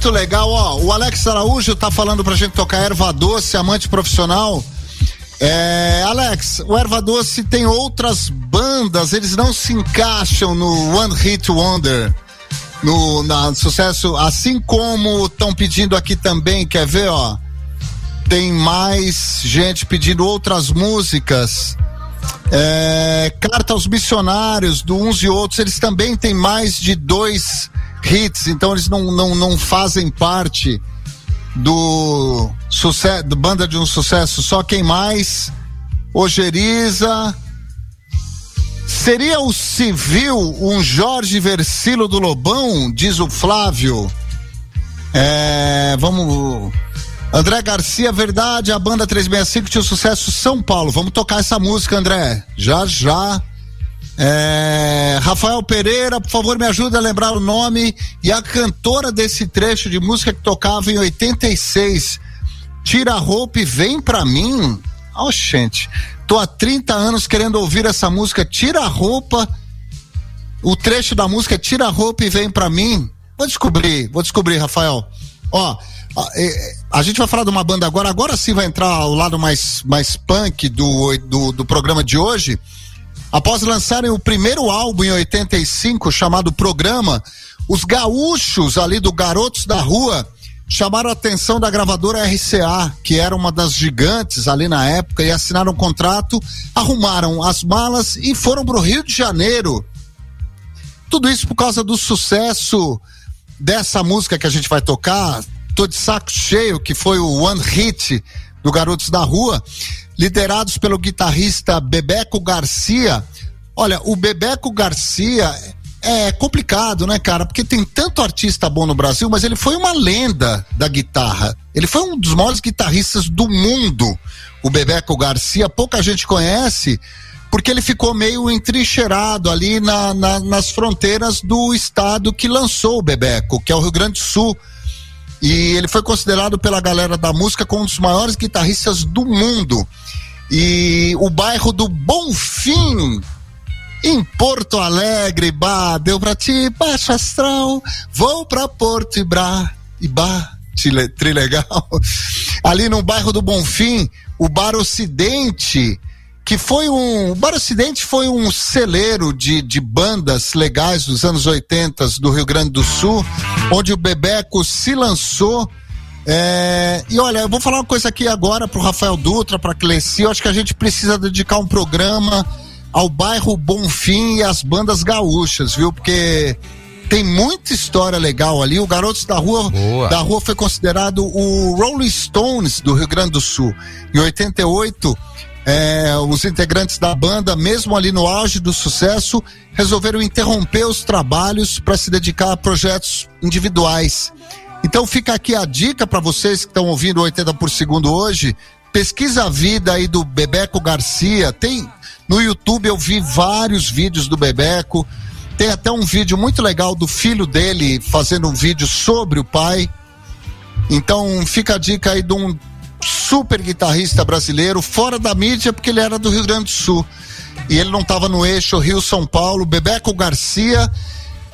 muito legal. Ó, o Alex Araújo tá falando pra gente tocar erva doce, amante profissional. É, Alex, o Erva Doce tem outras bandas, eles não se encaixam no One Hit Wonder, no na, sucesso, assim como estão pedindo aqui também, quer ver, ó? Tem mais gente pedindo outras músicas. É, Carta aos Missionários, do uns e outros, eles também têm mais de dois hits, então eles não, não, não fazem parte do sucesso, do banda de um sucesso, só quem mais? Ojeriza. Seria o civil um Jorge Versilo do Lobão? Diz o Flávio. É, vamos. André Garcia, verdade, a banda 365 tinha o sucesso São Paulo. Vamos tocar essa música, André. Já, já. É, Rafael Pereira, por favor, me ajuda a lembrar o nome e a cantora desse trecho de música que tocava em 86. Tira a roupa e vem pra mim. Ó, gente, tô há 30 anos querendo ouvir essa música. Tira a roupa. O trecho da música é Tira a roupa e vem pra mim. Vou descobrir, vou descobrir, Rafael. Ó, a, é, a gente vai falar de uma banda agora. Agora sim vai entrar o lado mais, mais punk do, do, do programa de hoje. Após lançarem o primeiro álbum em 85, chamado Programa, os gaúchos ali do Garotos da Rua chamaram a atenção da gravadora RCA, que era uma das gigantes ali na época, e assinaram um contrato, arrumaram as malas e foram para o Rio de Janeiro. Tudo isso por causa do sucesso dessa música que a gente vai tocar, Tô de Saco Cheio, que foi o One Hit do Garotos da Rua liderados pelo guitarrista Bebeco Garcia. Olha, o Bebeco Garcia é complicado, né, cara? Porque tem tanto artista bom no Brasil, mas ele foi uma lenda da guitarra. Ele foi um dos maiores guitarristas do mundo, o Bebeco Garcia. Pouca gente conhece, porque ele ficou meio entrincheirado ali na, na, nas fronteiras do estado que lançou o Bebeco, que é o Rio Grande do Sul. E ele foi considerado pela galera da música como um dos maiores guitarristas do mundo. E o bairro do Bonfim, em Porto Alegre, bah, deu pra ti, baixo astral, vou pra Porto e bah, trilegal. Ali no bairro do Bonfim, o Bar Ocidente, que foi um. O Bar Ocidente foi um celeiro de, de bandas legais dos anos 80 do Rio Grande do Sul, onde o Bebeco se lançou. É, e olha, eu vou falar uma coisa aqui agora pro Rafael Dutra, pra Cleci. Eu acho que a gente precisa dedicar um programa ao bairro Bonfim e às bandas gaúchas, viu? Porque tem muita história legal ali. O Garotos da Rua, da Rua foi considerado o Rolling Stones do Rio Grande do Sul. Em 88, é, os integrantes da banda, mesmo ali no auge do sucesso, resolveram interromper os trabalhos para se dedicar a projetos individuais. Então fica aqui a dica para vocês que estão ouvindo 80 por segundo hoje. Pesquisa a vida aí do Bebeco Garcia. Tem no YouTube eu vi vários vídeos do Bebeco. Tem até um vídeo muito legal do filho dele fazendo um vídeo sobre o pai. Então fica a dica aí de um super guitarrista brasileiro, fora da mídia, porque ele era do Rio Grande do Sul. E ele não estava no eixo Rio-São Paulo. Bebeco Garcia.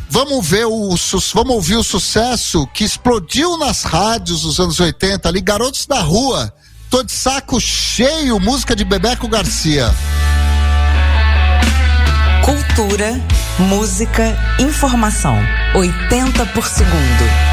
Vamos ver o vamos ouvir o sucesso que explodiu nas rádios dos anos 80 ali, Garotos da Rua. Tô de saco cheio, música de Bebeco Garcia. Cultura, música, informação. 80 por segundo.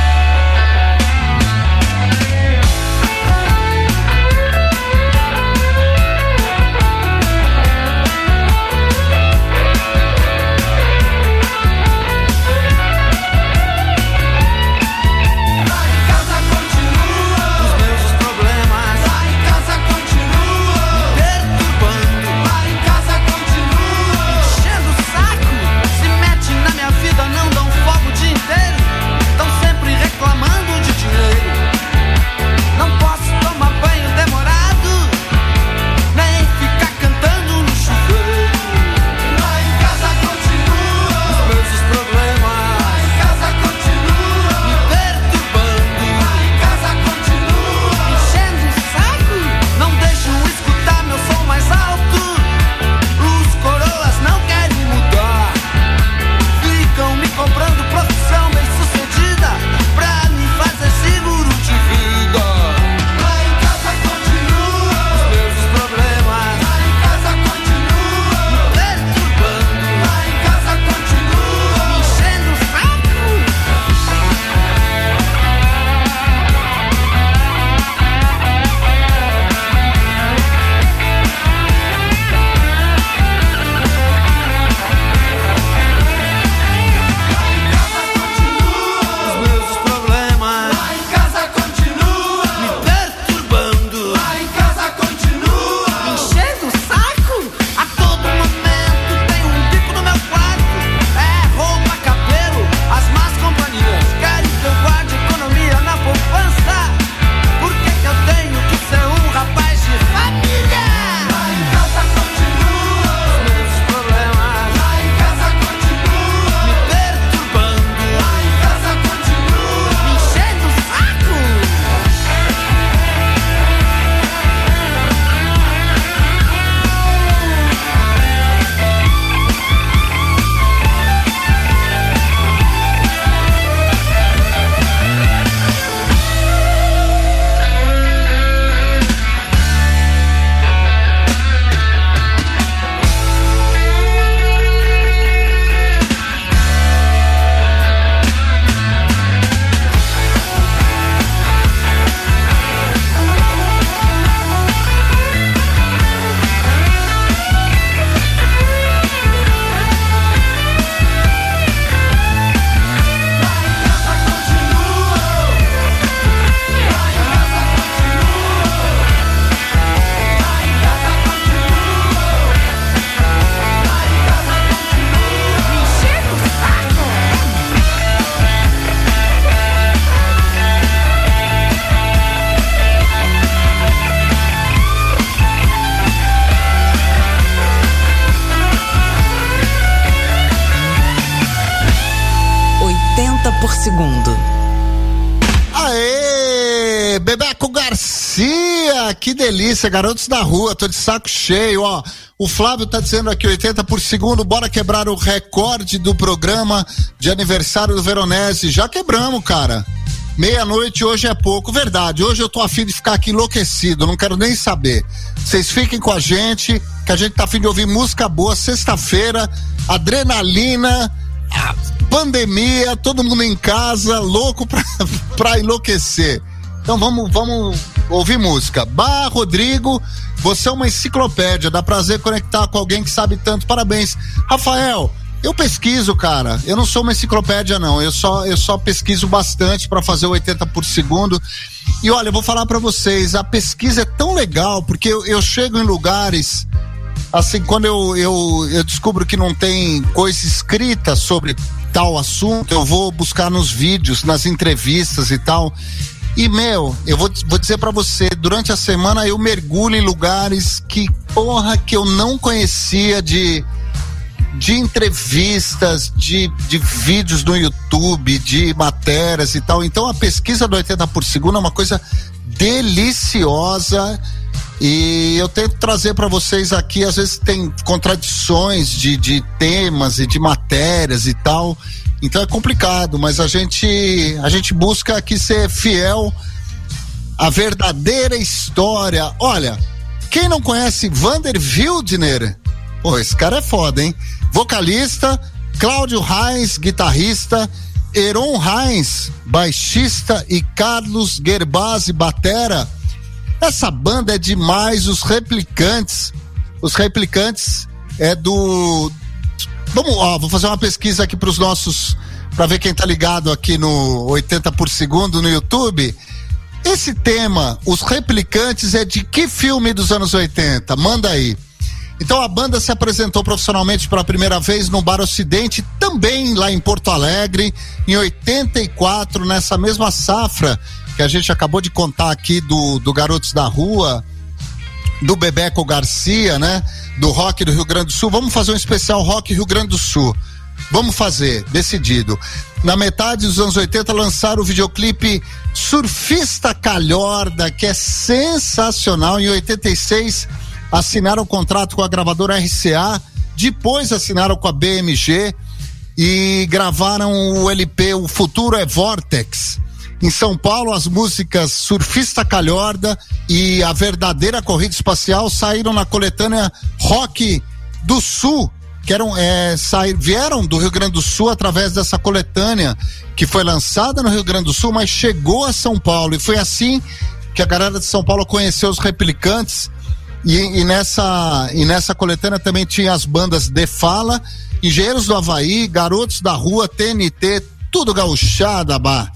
Que delícia, garotos da rua, tô de saco cheio, ó. O Flávio tá dizendo aqui 80 por segundo, bora quebrar o recorde do programa de aniversário do Veronese. Já quebramos, cara. Meia-noite hoje é pouco, verdade. Hoje eu tô afim de ficar aqui enlouquecido, não quero nem saber. Vocês fiquem com a gente, que a gente tá afim de ouvir música boa. Sexta-feira, adrenalina, pandemia, todo mundo em casa, louco pra, pra enlouquecer. Então vamos, vamos ouvir música. Bah, Rodrigo, você é uma enciclopédia, dá prazer conectar com alguém que sabe tanto. Parabéns. Rafael, eu pesquiso, cara. Eu não sou uma enciclopédia, não. Eu só, eu só pesquiso bastante para fazer o 80 por segundo. E olha, eu vou falar para vocês, a pesquisa é tão legal, porque eu, eu chego em lugares assim, quando eu, eu, eu descubro que não tem coisa escrita sobre tal assunto, eu vou buscar nos vídeos, nas entrevistas e tal. E, meu, eu vou, vou dizer para você, durante a semana eu mergulho em lugares que, porra, que eu não conhecia de de entrevistas, de, de vídeos no YouTube, de matérias e tal. Então a pesquisa do 80 por segundo é uma coisa deliciosa e eu tento trazer para vocês aqui, às vezes tem contradições de, de temas e de matérias e tal. Então é complicado, mas a gente a gente busca aqui ser fiel à verdadeira história. Olha, quem não conhece Vander Wildner? Pô, esse cara é foda, hein? Vocalista, Cláudio Reis, guitarrista, Heron Reis, baixista e Carlos Gerbasi, batera. Essa banda é demais, os replicantes. Os replicantes é do. Vamos, ó, vou fazer uma pesquisa aqui para os nossos. para ver quem tá ligado aqui no 80 por segundo no YouTube. Esse tema, os replicantes, é de que filme dos anos 80? Manda aí. Então a banda se apresentou profissionalmente pela primeira vez no Bar Ocidente, também lá em Porto Alegre, em 84, nessa mesma safra que a gente acabou de contar aqui do, do Garotos da Rua, do Bebeco Garcia, né? Do rock do Rio Grande do Sul. Vamos fazer um especial rock Rio Grande do Sul. Vamos fazer, decidido. Na metade dos anos 80 lançaram o videoclipe Surfista Calhorda, que é sensacional. Em 86 assinaram o contrato com a gravadora RCA, depois assinaram com a BMG e gravaram o LP O Futuro é Vortex. Em São Paulo, as músicas Surfista Calhorda e A Verdadeira Corrida Espacial saíram na coletânea Rock do Sul, que eram, é, sair, vieram do Rio Grande do Sul através dessa coletânea que foi lançada no Rio Grande do Sul, mas chegou a São Paulo. E foi assim que a galera de São Paulo conheceu os replicantes e, e, nessa, e nessa coletânea também tinha as bandas De Fala, Engenheiros do Havaí, Garotos da Rua, TNT, tudo gauchada, bah.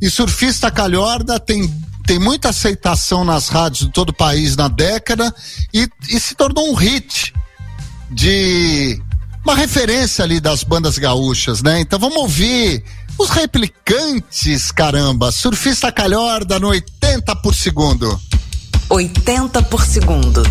E Surfista Calhorda tem, tem muita aceitação nas rádios de todo o país na década e, e se tornou um hit de uma referência ali das bandas gaúchas, né? Então vamos ouvir os replicantes, caramba. Surfista Calhorda no 80 por segundo. 80 por segundo.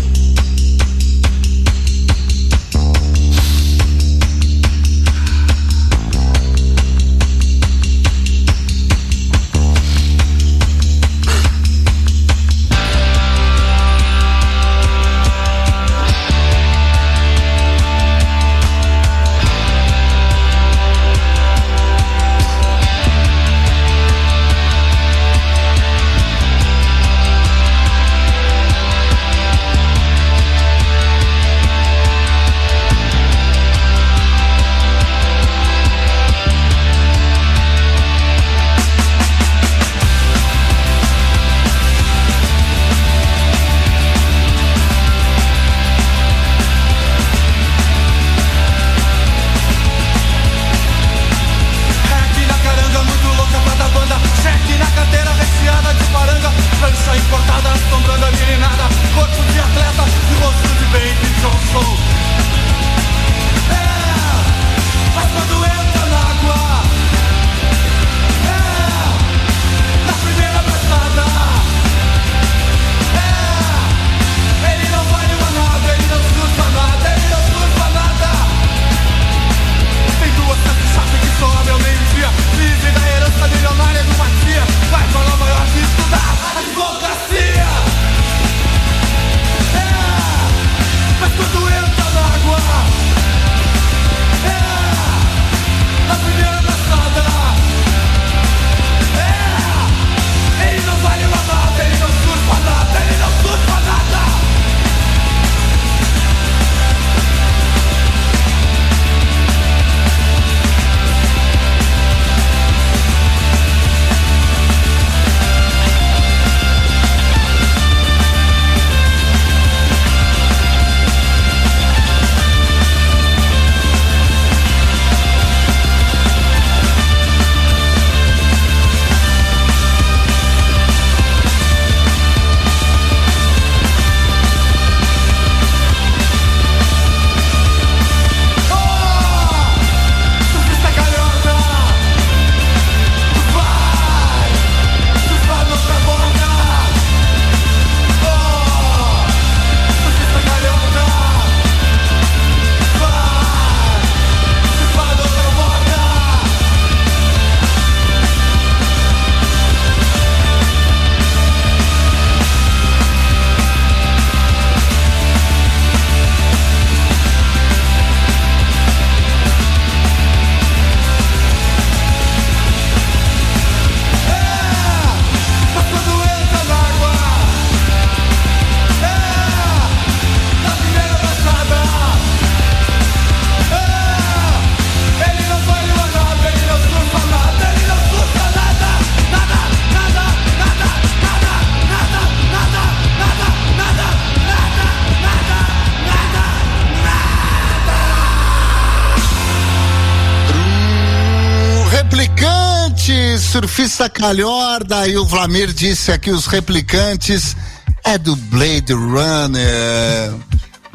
Surfista calhorda e o Vlamir disse aqui os replicantes é do Blade Runner.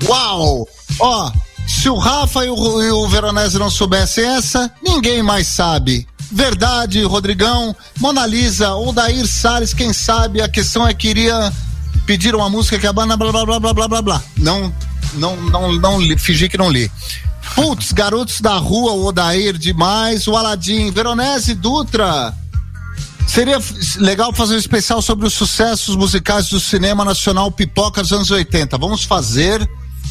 Uau! Ó, se o Rafa e o, e o Veronese não soubessem essa, ninguém mais sabe. Verdade, Rodrigão, Mona Lisa ou Dair Salles, quem sabe, a questão é que iria pedir uma música que a banda blá blá blá blá blá blá blá. Não, não, não, não, li, fingi que não li. Putz, garotos da rua, o Odair demais, o Aladim, Veronese Dutra. Seria legal fazer um especial sobre os sucessos musicais do cinema nacional pipoca dos anos 80. Vamos fazer,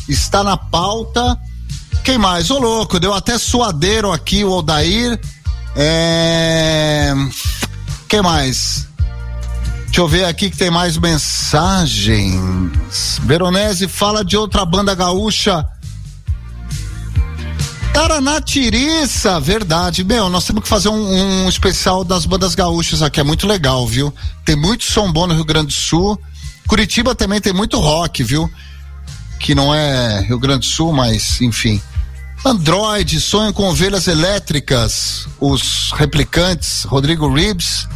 está na pauta. Quem mais? Ô louco, deu até suadeiro aqui o Odair. É... Quem mais? Deixa eu ver aqui que tem mais mensagens. Veronese fala de outra banda gaúcha. Taraná Tiriça, verdade. Meu, nós temos que fazer um, um especial das bandas gaúchas aqui, é muito legal, viu? Tem muito som bom no Rio Grande do Sul. Curitiba também tem muito rock, viu? Que não é Rio Grande do Sul, mas enfim. Android, sonho com ovelhas elétricas, os replicantes, Rodrigo Ribs.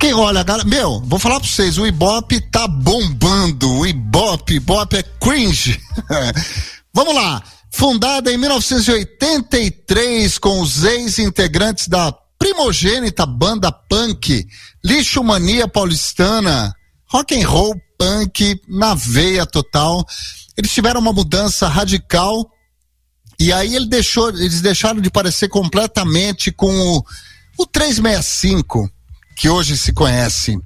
Quem olha, galera, meu, vou falar pra vocês, o Ibope tá bombando, o Ibope, Ibope é cringe. Vamos lá, fundada em 1983 com os ex-integrantes da primogênita banda punk, Lixo Mania Paulistana, rock and roll punk na veia total. Eles tiveram uma mudança radical e aí ele deixou, eles deixaram de parecer completamente com o, o 365 que hoje se conhece.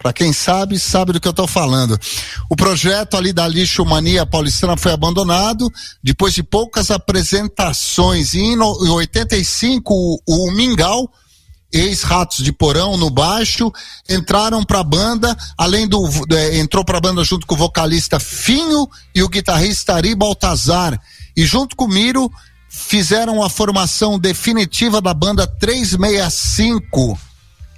Para quem sabe, sabe do que eu tô falando. O projeto ali da Lixo Mania Paulistana foi abandonado depois de poucas apresentações. E em no- em 85, o, o Mingau, ex-Ratos de Porão no baixo, entraram pra banda, além do eh, entrou pra banda junto com o vocalista Finho e o guitarrista Ari Baltazar. E junto com o Miro fizeram a formação definitiva da banda 365.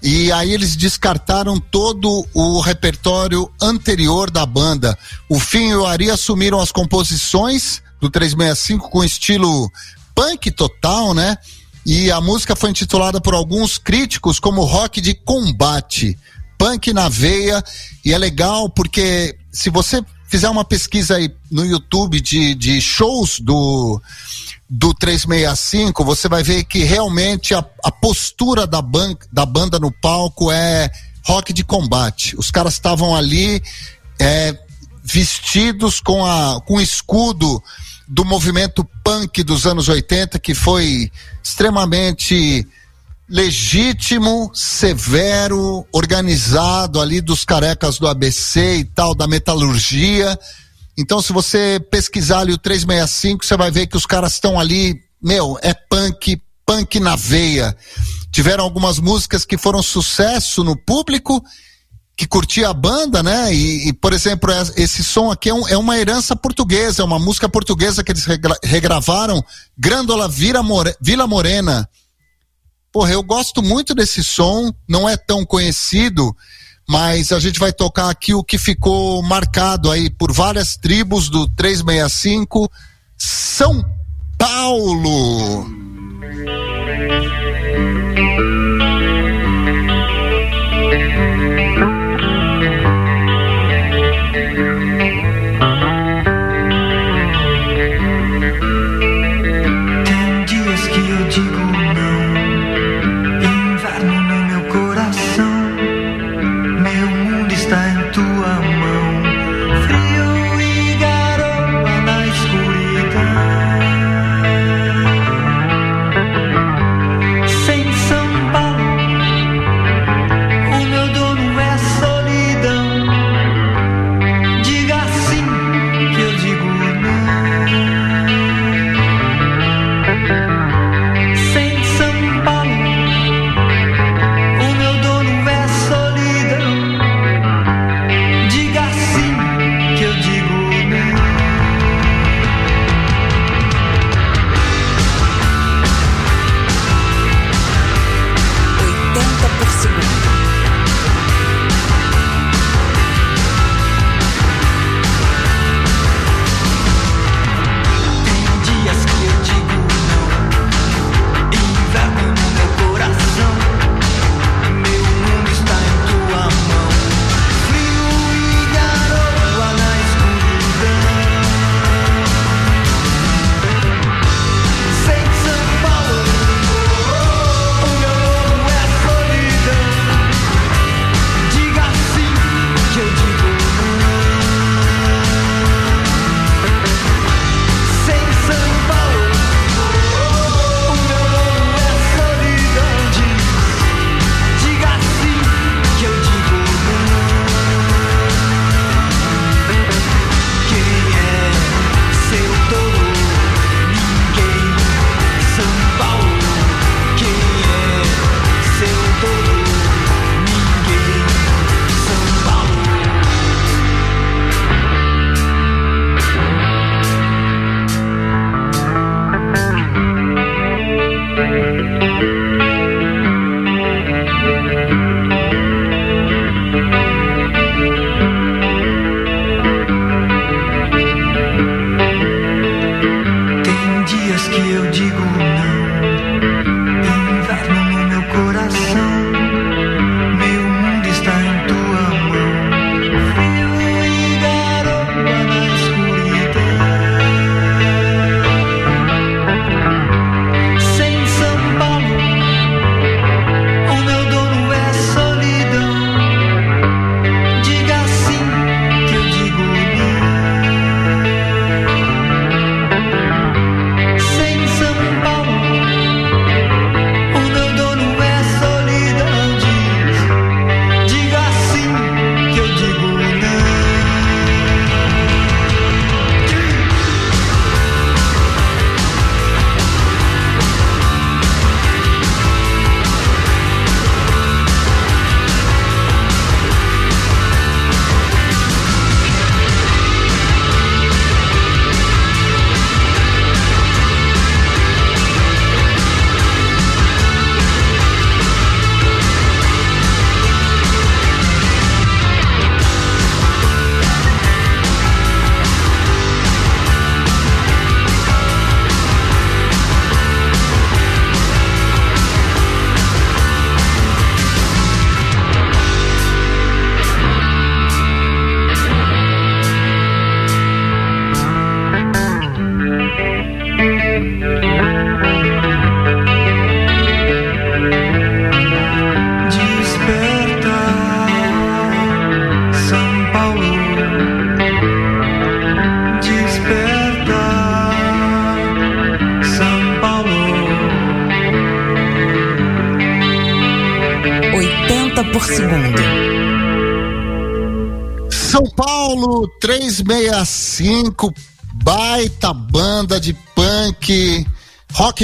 E aí eles descartaram todo o repertório anterior da banda. O Fim e o Ari assumiram as composições do 365 com estilo punk total, né? E a música foi intitulada por alguns críticos como rock de combate, punk na veia. E é legal porque se você fizer uma pesquisa aí no YouTube de, de shows do do 365, você vai ver que realmente a, a postura da, ban da banda no palco é rock de combate. Os caras estavam ali é, vestidos com, a, com o escudo do movimento punk dos anos 80, que foi extremamente legítimo, severo, organizado ali dos carecas do ABC e tal, da metalurgia. Então, se você pesquisar ali o 365, você vai ver que os caras estão ali, meu, é punk, punk na veia. Tiveram algumas músicas que foram sucesso no público, que curtia a banda, né? E, e, por exemplo, es- esse som aqui é, um- é uma herança portuguesa, é uma música portuguesa que eles regra- regravaram, Grândola Vira More- Vila Morena. Porra, eu gosto muito desse som, não é tão conhecido, mas a gente vai tocar aqui o que ficou marcado aí por várias tribos do 365, São Paulo.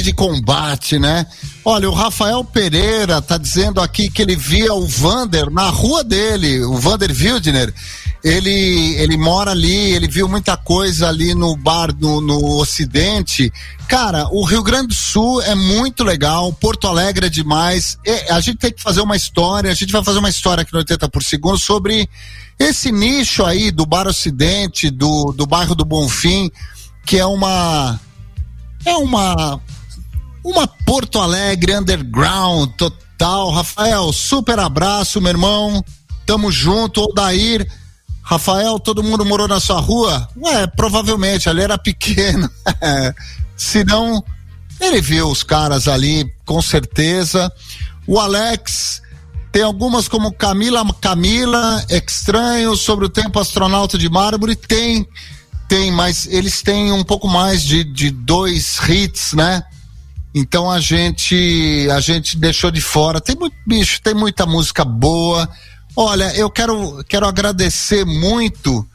De combate, né? Olha, o Rafael Pereira tá dizendo aqui que ele via o Vander na rua dele, o Vander Wildner. Ele, ele mora ali, ele viu muita coisa ali no bar no, no Ocidente. Cara, o Rio Grande do Sul é muito legal, Porto Alegre é demais. E a gente tem que fazer uma história, a gente vai fazer uma história aqui no 80 por segundo sobre esse nicho aí do Bar Ocidente, do, do bairro do Bonfim, que é uma. É uma. Uma Porto Alegre underground total. Rafael, super abraço, meu irmão. Tamo junto. Odair. Rafael, todo mundo morou na sua rua? Ué, provavelmente, ali era pequeno. Se não, ele viu os caras ali, com certeza. O Alex, tem algumas como Camila Camila, Estranho, sobre o tempo astronauta de mármore, tem, tem, mas eles têm um pouco mais de, de dois hits, né? Então a gente a gente deixou de fora. Tem muito bicho, tem muita música boa. Olha, eu quero quero agradecer muito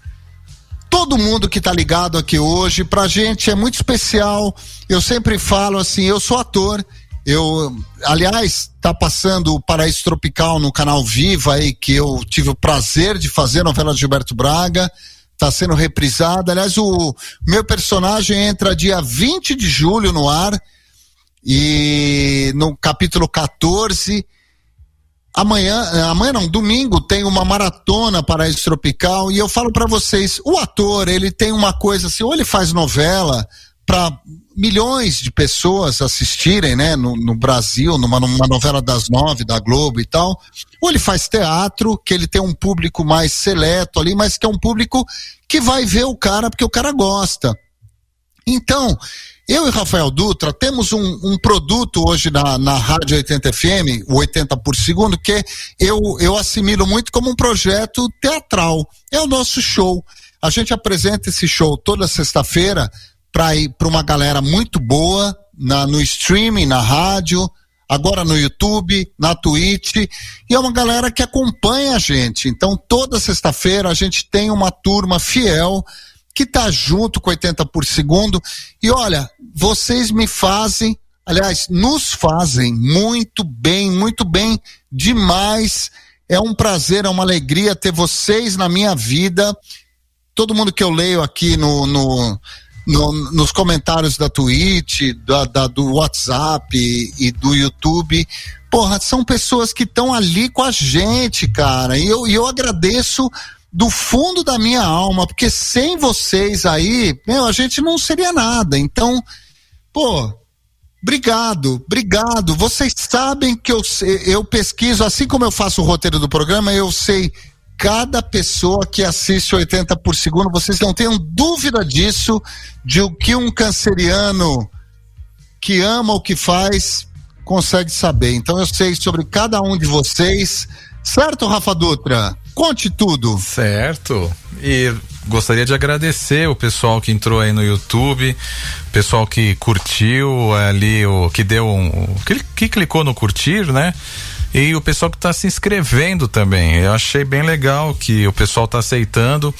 todo mundo que tá ligado aqui hoje. Pra gente é muito especial. Eu sempre falo assim, eu sou ator. Eu, aliás, tá passando o Paraíso Tropical no canal Viva aí, que eu tive o prazer de fazer, a novela de Gilberto Braga. Tá sendo reprisada. Aliás, o meu personagem entra dia 20 de julho no ar e no capítulo 14. Amanhã, amanhã não, domingo tem uma maratona Paraíso Tropical e eu falo pra vocês, o ator, ele tem uma coisa assim, ou ele faz novela para milhões de pessoas assistirem, né, no, no Brasil, numa, numa novela das nove da Globo e tal, ou ele faz teatro, que ele tem um público mais seleto ali, mas que é um público que vai ver o cara porque o cara gosta. Então, eu e Rafael Dutra temos um, um produto hoje na, na Rádio 80 FM, o 80 por segundo, que eu, eu assimilo muito como um projeto teatral. É o nosso show. A gente apresenta esse show toda sexta-feira para ir para uma galera muito boa na, no streaming, na rádio, agora no YouTube, na Twitch, e é uma galera que acompanha a gente. Então, toda sexta-feira a gente tem uma turma fiel que tá junto com 80 por segundo. E olha, vocês me fazem, aliás, nos fazem muito bem, muito bem demais. É um prazer, é uma alegria ter vocês na minha vida. Todo mundo que eu leio aqui no, no, no nos comentários da Twitch, da, da, do WhatsApp e, e do YouTube. Porra, são pessoas que estão ali com a gente, cara. E eu, e eu agradeço do fundo da minha alma, porque sem vocês aí, meu, a gente não seria nada. Então, pô, obrigado, obrigado. Vocês sabem que eu, eu pesquiso, assim como eu faço o roteiro do programa, eu sei cada pessoa que assiste 80 por segundo, vocês não tenham dúvida disso, de o que um canceriano que ama o que faz consegue saber. Então eu sei sobre cada um de vocês. Certo, Rafa Dutra? Conte tudo. Certo. E gostaria de agradecer o pessoal que entrou aí no YouTube, pessoal que curtiu ali, o que deu um. que, que clicou no curtir, né? E o pessoal que está se inscrevendo também. Eu achei bem legal que o pessoal está aceitando.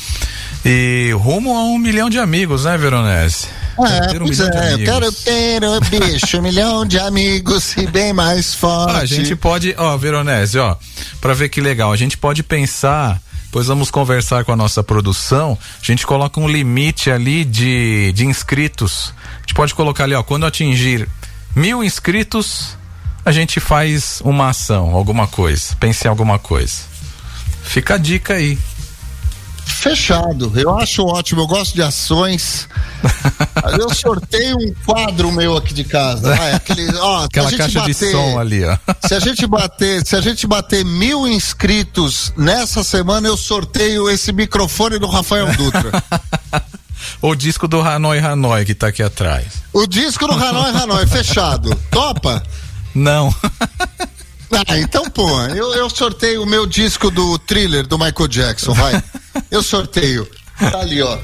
E rumo a um milhão de amigos, né, Veronese? É, Ter um pois milhão de é, eu amigos. quero ter, bicho, um milhão de amigos e bem mais forte. Ah, a gente pode, ó, Veronese, ó, pra ver que legal, a gente pode pensar, pois vamos conversar com a nossa produção, a gente coloca um limite ali de, de inscritos. A gente pode colocar ali, ó, quando atingir mil inscritos, a gente faz uma ação, alguma coisa. Pense em alguma coisa. Fica a dica aí. Fechado. Eu acho ótimo, eu gosto de ações. eu sorteio um quadro meu aqui de casa. Vai, aquele, ó, Aquela caixa de som ali, ó. Se a gente bater, se a gente bater mil inscritos nessa semana, eu sorteio esse microfone do Rafael Dutra. O disco do Hanoi Hanoi que tá aqui atrás. o disco do Hanoi Hanoi, fechado. Topa? Não. Ah, então, pô, eu, eu sorteio o meu disco do thriller do Michael Jackson, vai. Eu sorteio. Tá ali, ó.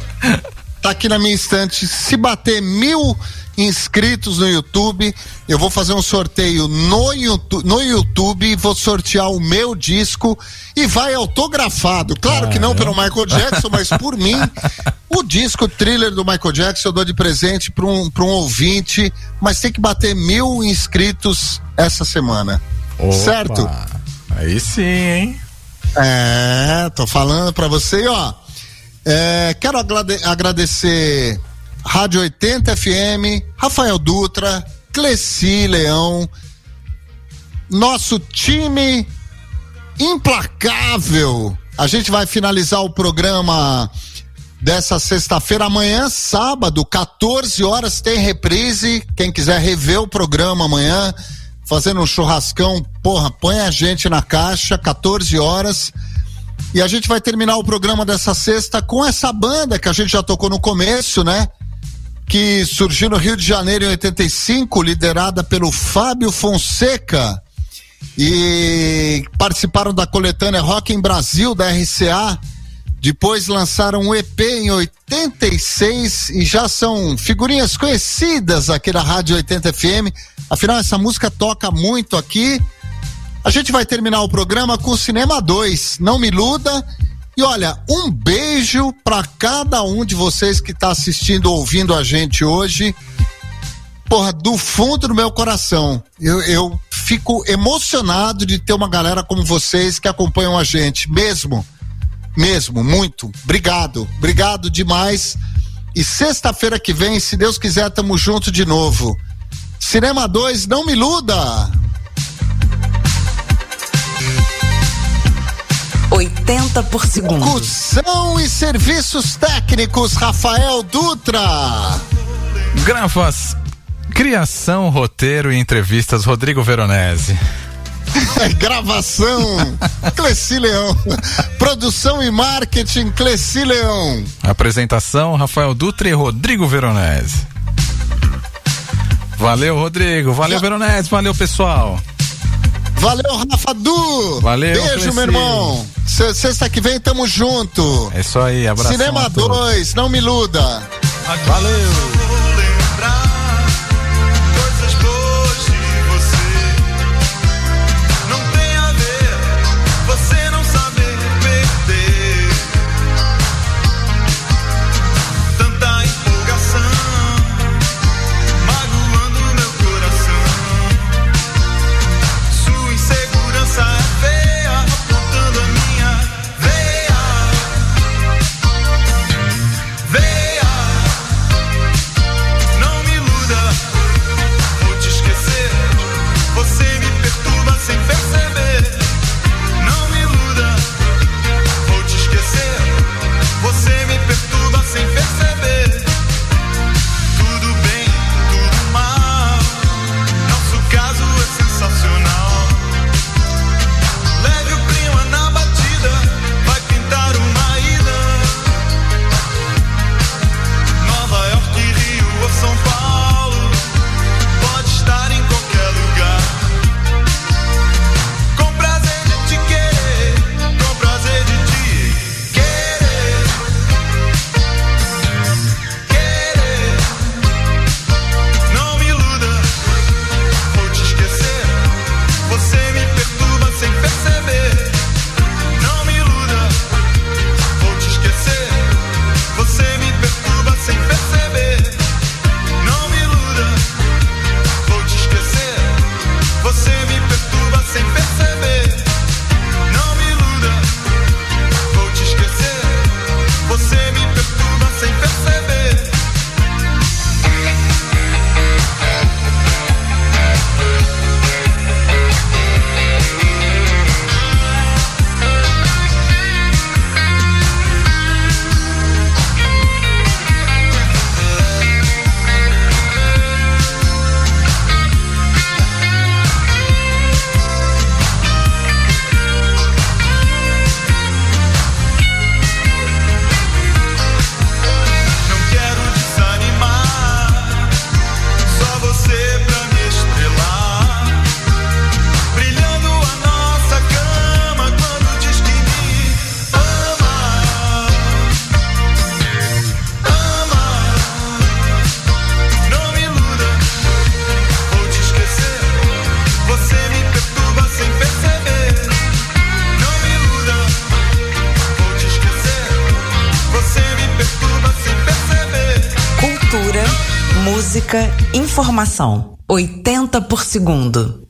tá aqui na minha estante. Se bater mil inscritos no YouTube, eu vou fazer um sorteio no YouTube, no YouTube vou sortear o meu disco e vai autografado. Claro que não pelo Michael Jackson, mas por mim. O disco thriller do Michael Jackson eu dou de presente para um, pra um ouvinte, mas tem que bater mil inscritos essa semana. Opa, Certo? Aí sim, hein? É, tô falando pra você, ó. é, quero agrade- agradecer Rádio 80 FM, Rafael Dutra, Cleci Leão, nosso time implacável. A gente vai finalizar o programa dessa sexta-feira. Amanhã, sábado, 14 horas, tem reprise. Quem quiser rever o programa amanhã, fazendo um churrascão, porra, põe a gente na caixa, 14 horas. E a gente vai terminar o programa dessa sexta com essa banda que a gente já tocou no começo, né? Que surgiu no Rio de Janeiro em 85, liderada pelo Fábio Fonseca. E participaram da coletânea Rock em Brasil da RCA. Depois lançaram um EP em 86 e já são figurinhas conhecidas aqui na Rádio 80 FM. Afinal, essa música toca muito aqui. A gente vai terminar o programa com o Cinema 2. Não me iluda. E olha, um beijo para cada um de vocês que está assistindo, ouvindo a gente hoje. Porra, do fundo do meu coração. Eu, eu fico emocionado de ter uma galera como vocês que acompanham a gente, mesmo. Mesmo, muito. Obrigado. Obrigado demais. E sexta-feira que vem, se Deus quiser, tamo junto de novo. Cinema 2, não me iluda! 80 por segundo. Locução e serviços técnicos, Rafael Dutra. Gravas, criação, roteiro e entrevistas, Rodrigo Veronese. Gravação, Cleci Leão. Produção e marketing, Cleci Leão. Apresentação, Rafael Dutra e Rodrigo Veronese. Valeu, Rodrigo. Valeu, Veronese. Valeu, pessoal. Valeu, Rafa Du. Valeu, Beijo, Cleci. meu irmão. Se- Sexta que vem, tamo junto. É isso aí, abraço. Cinema 2, não me iluda. Valeu. Informação. 80 por segundo.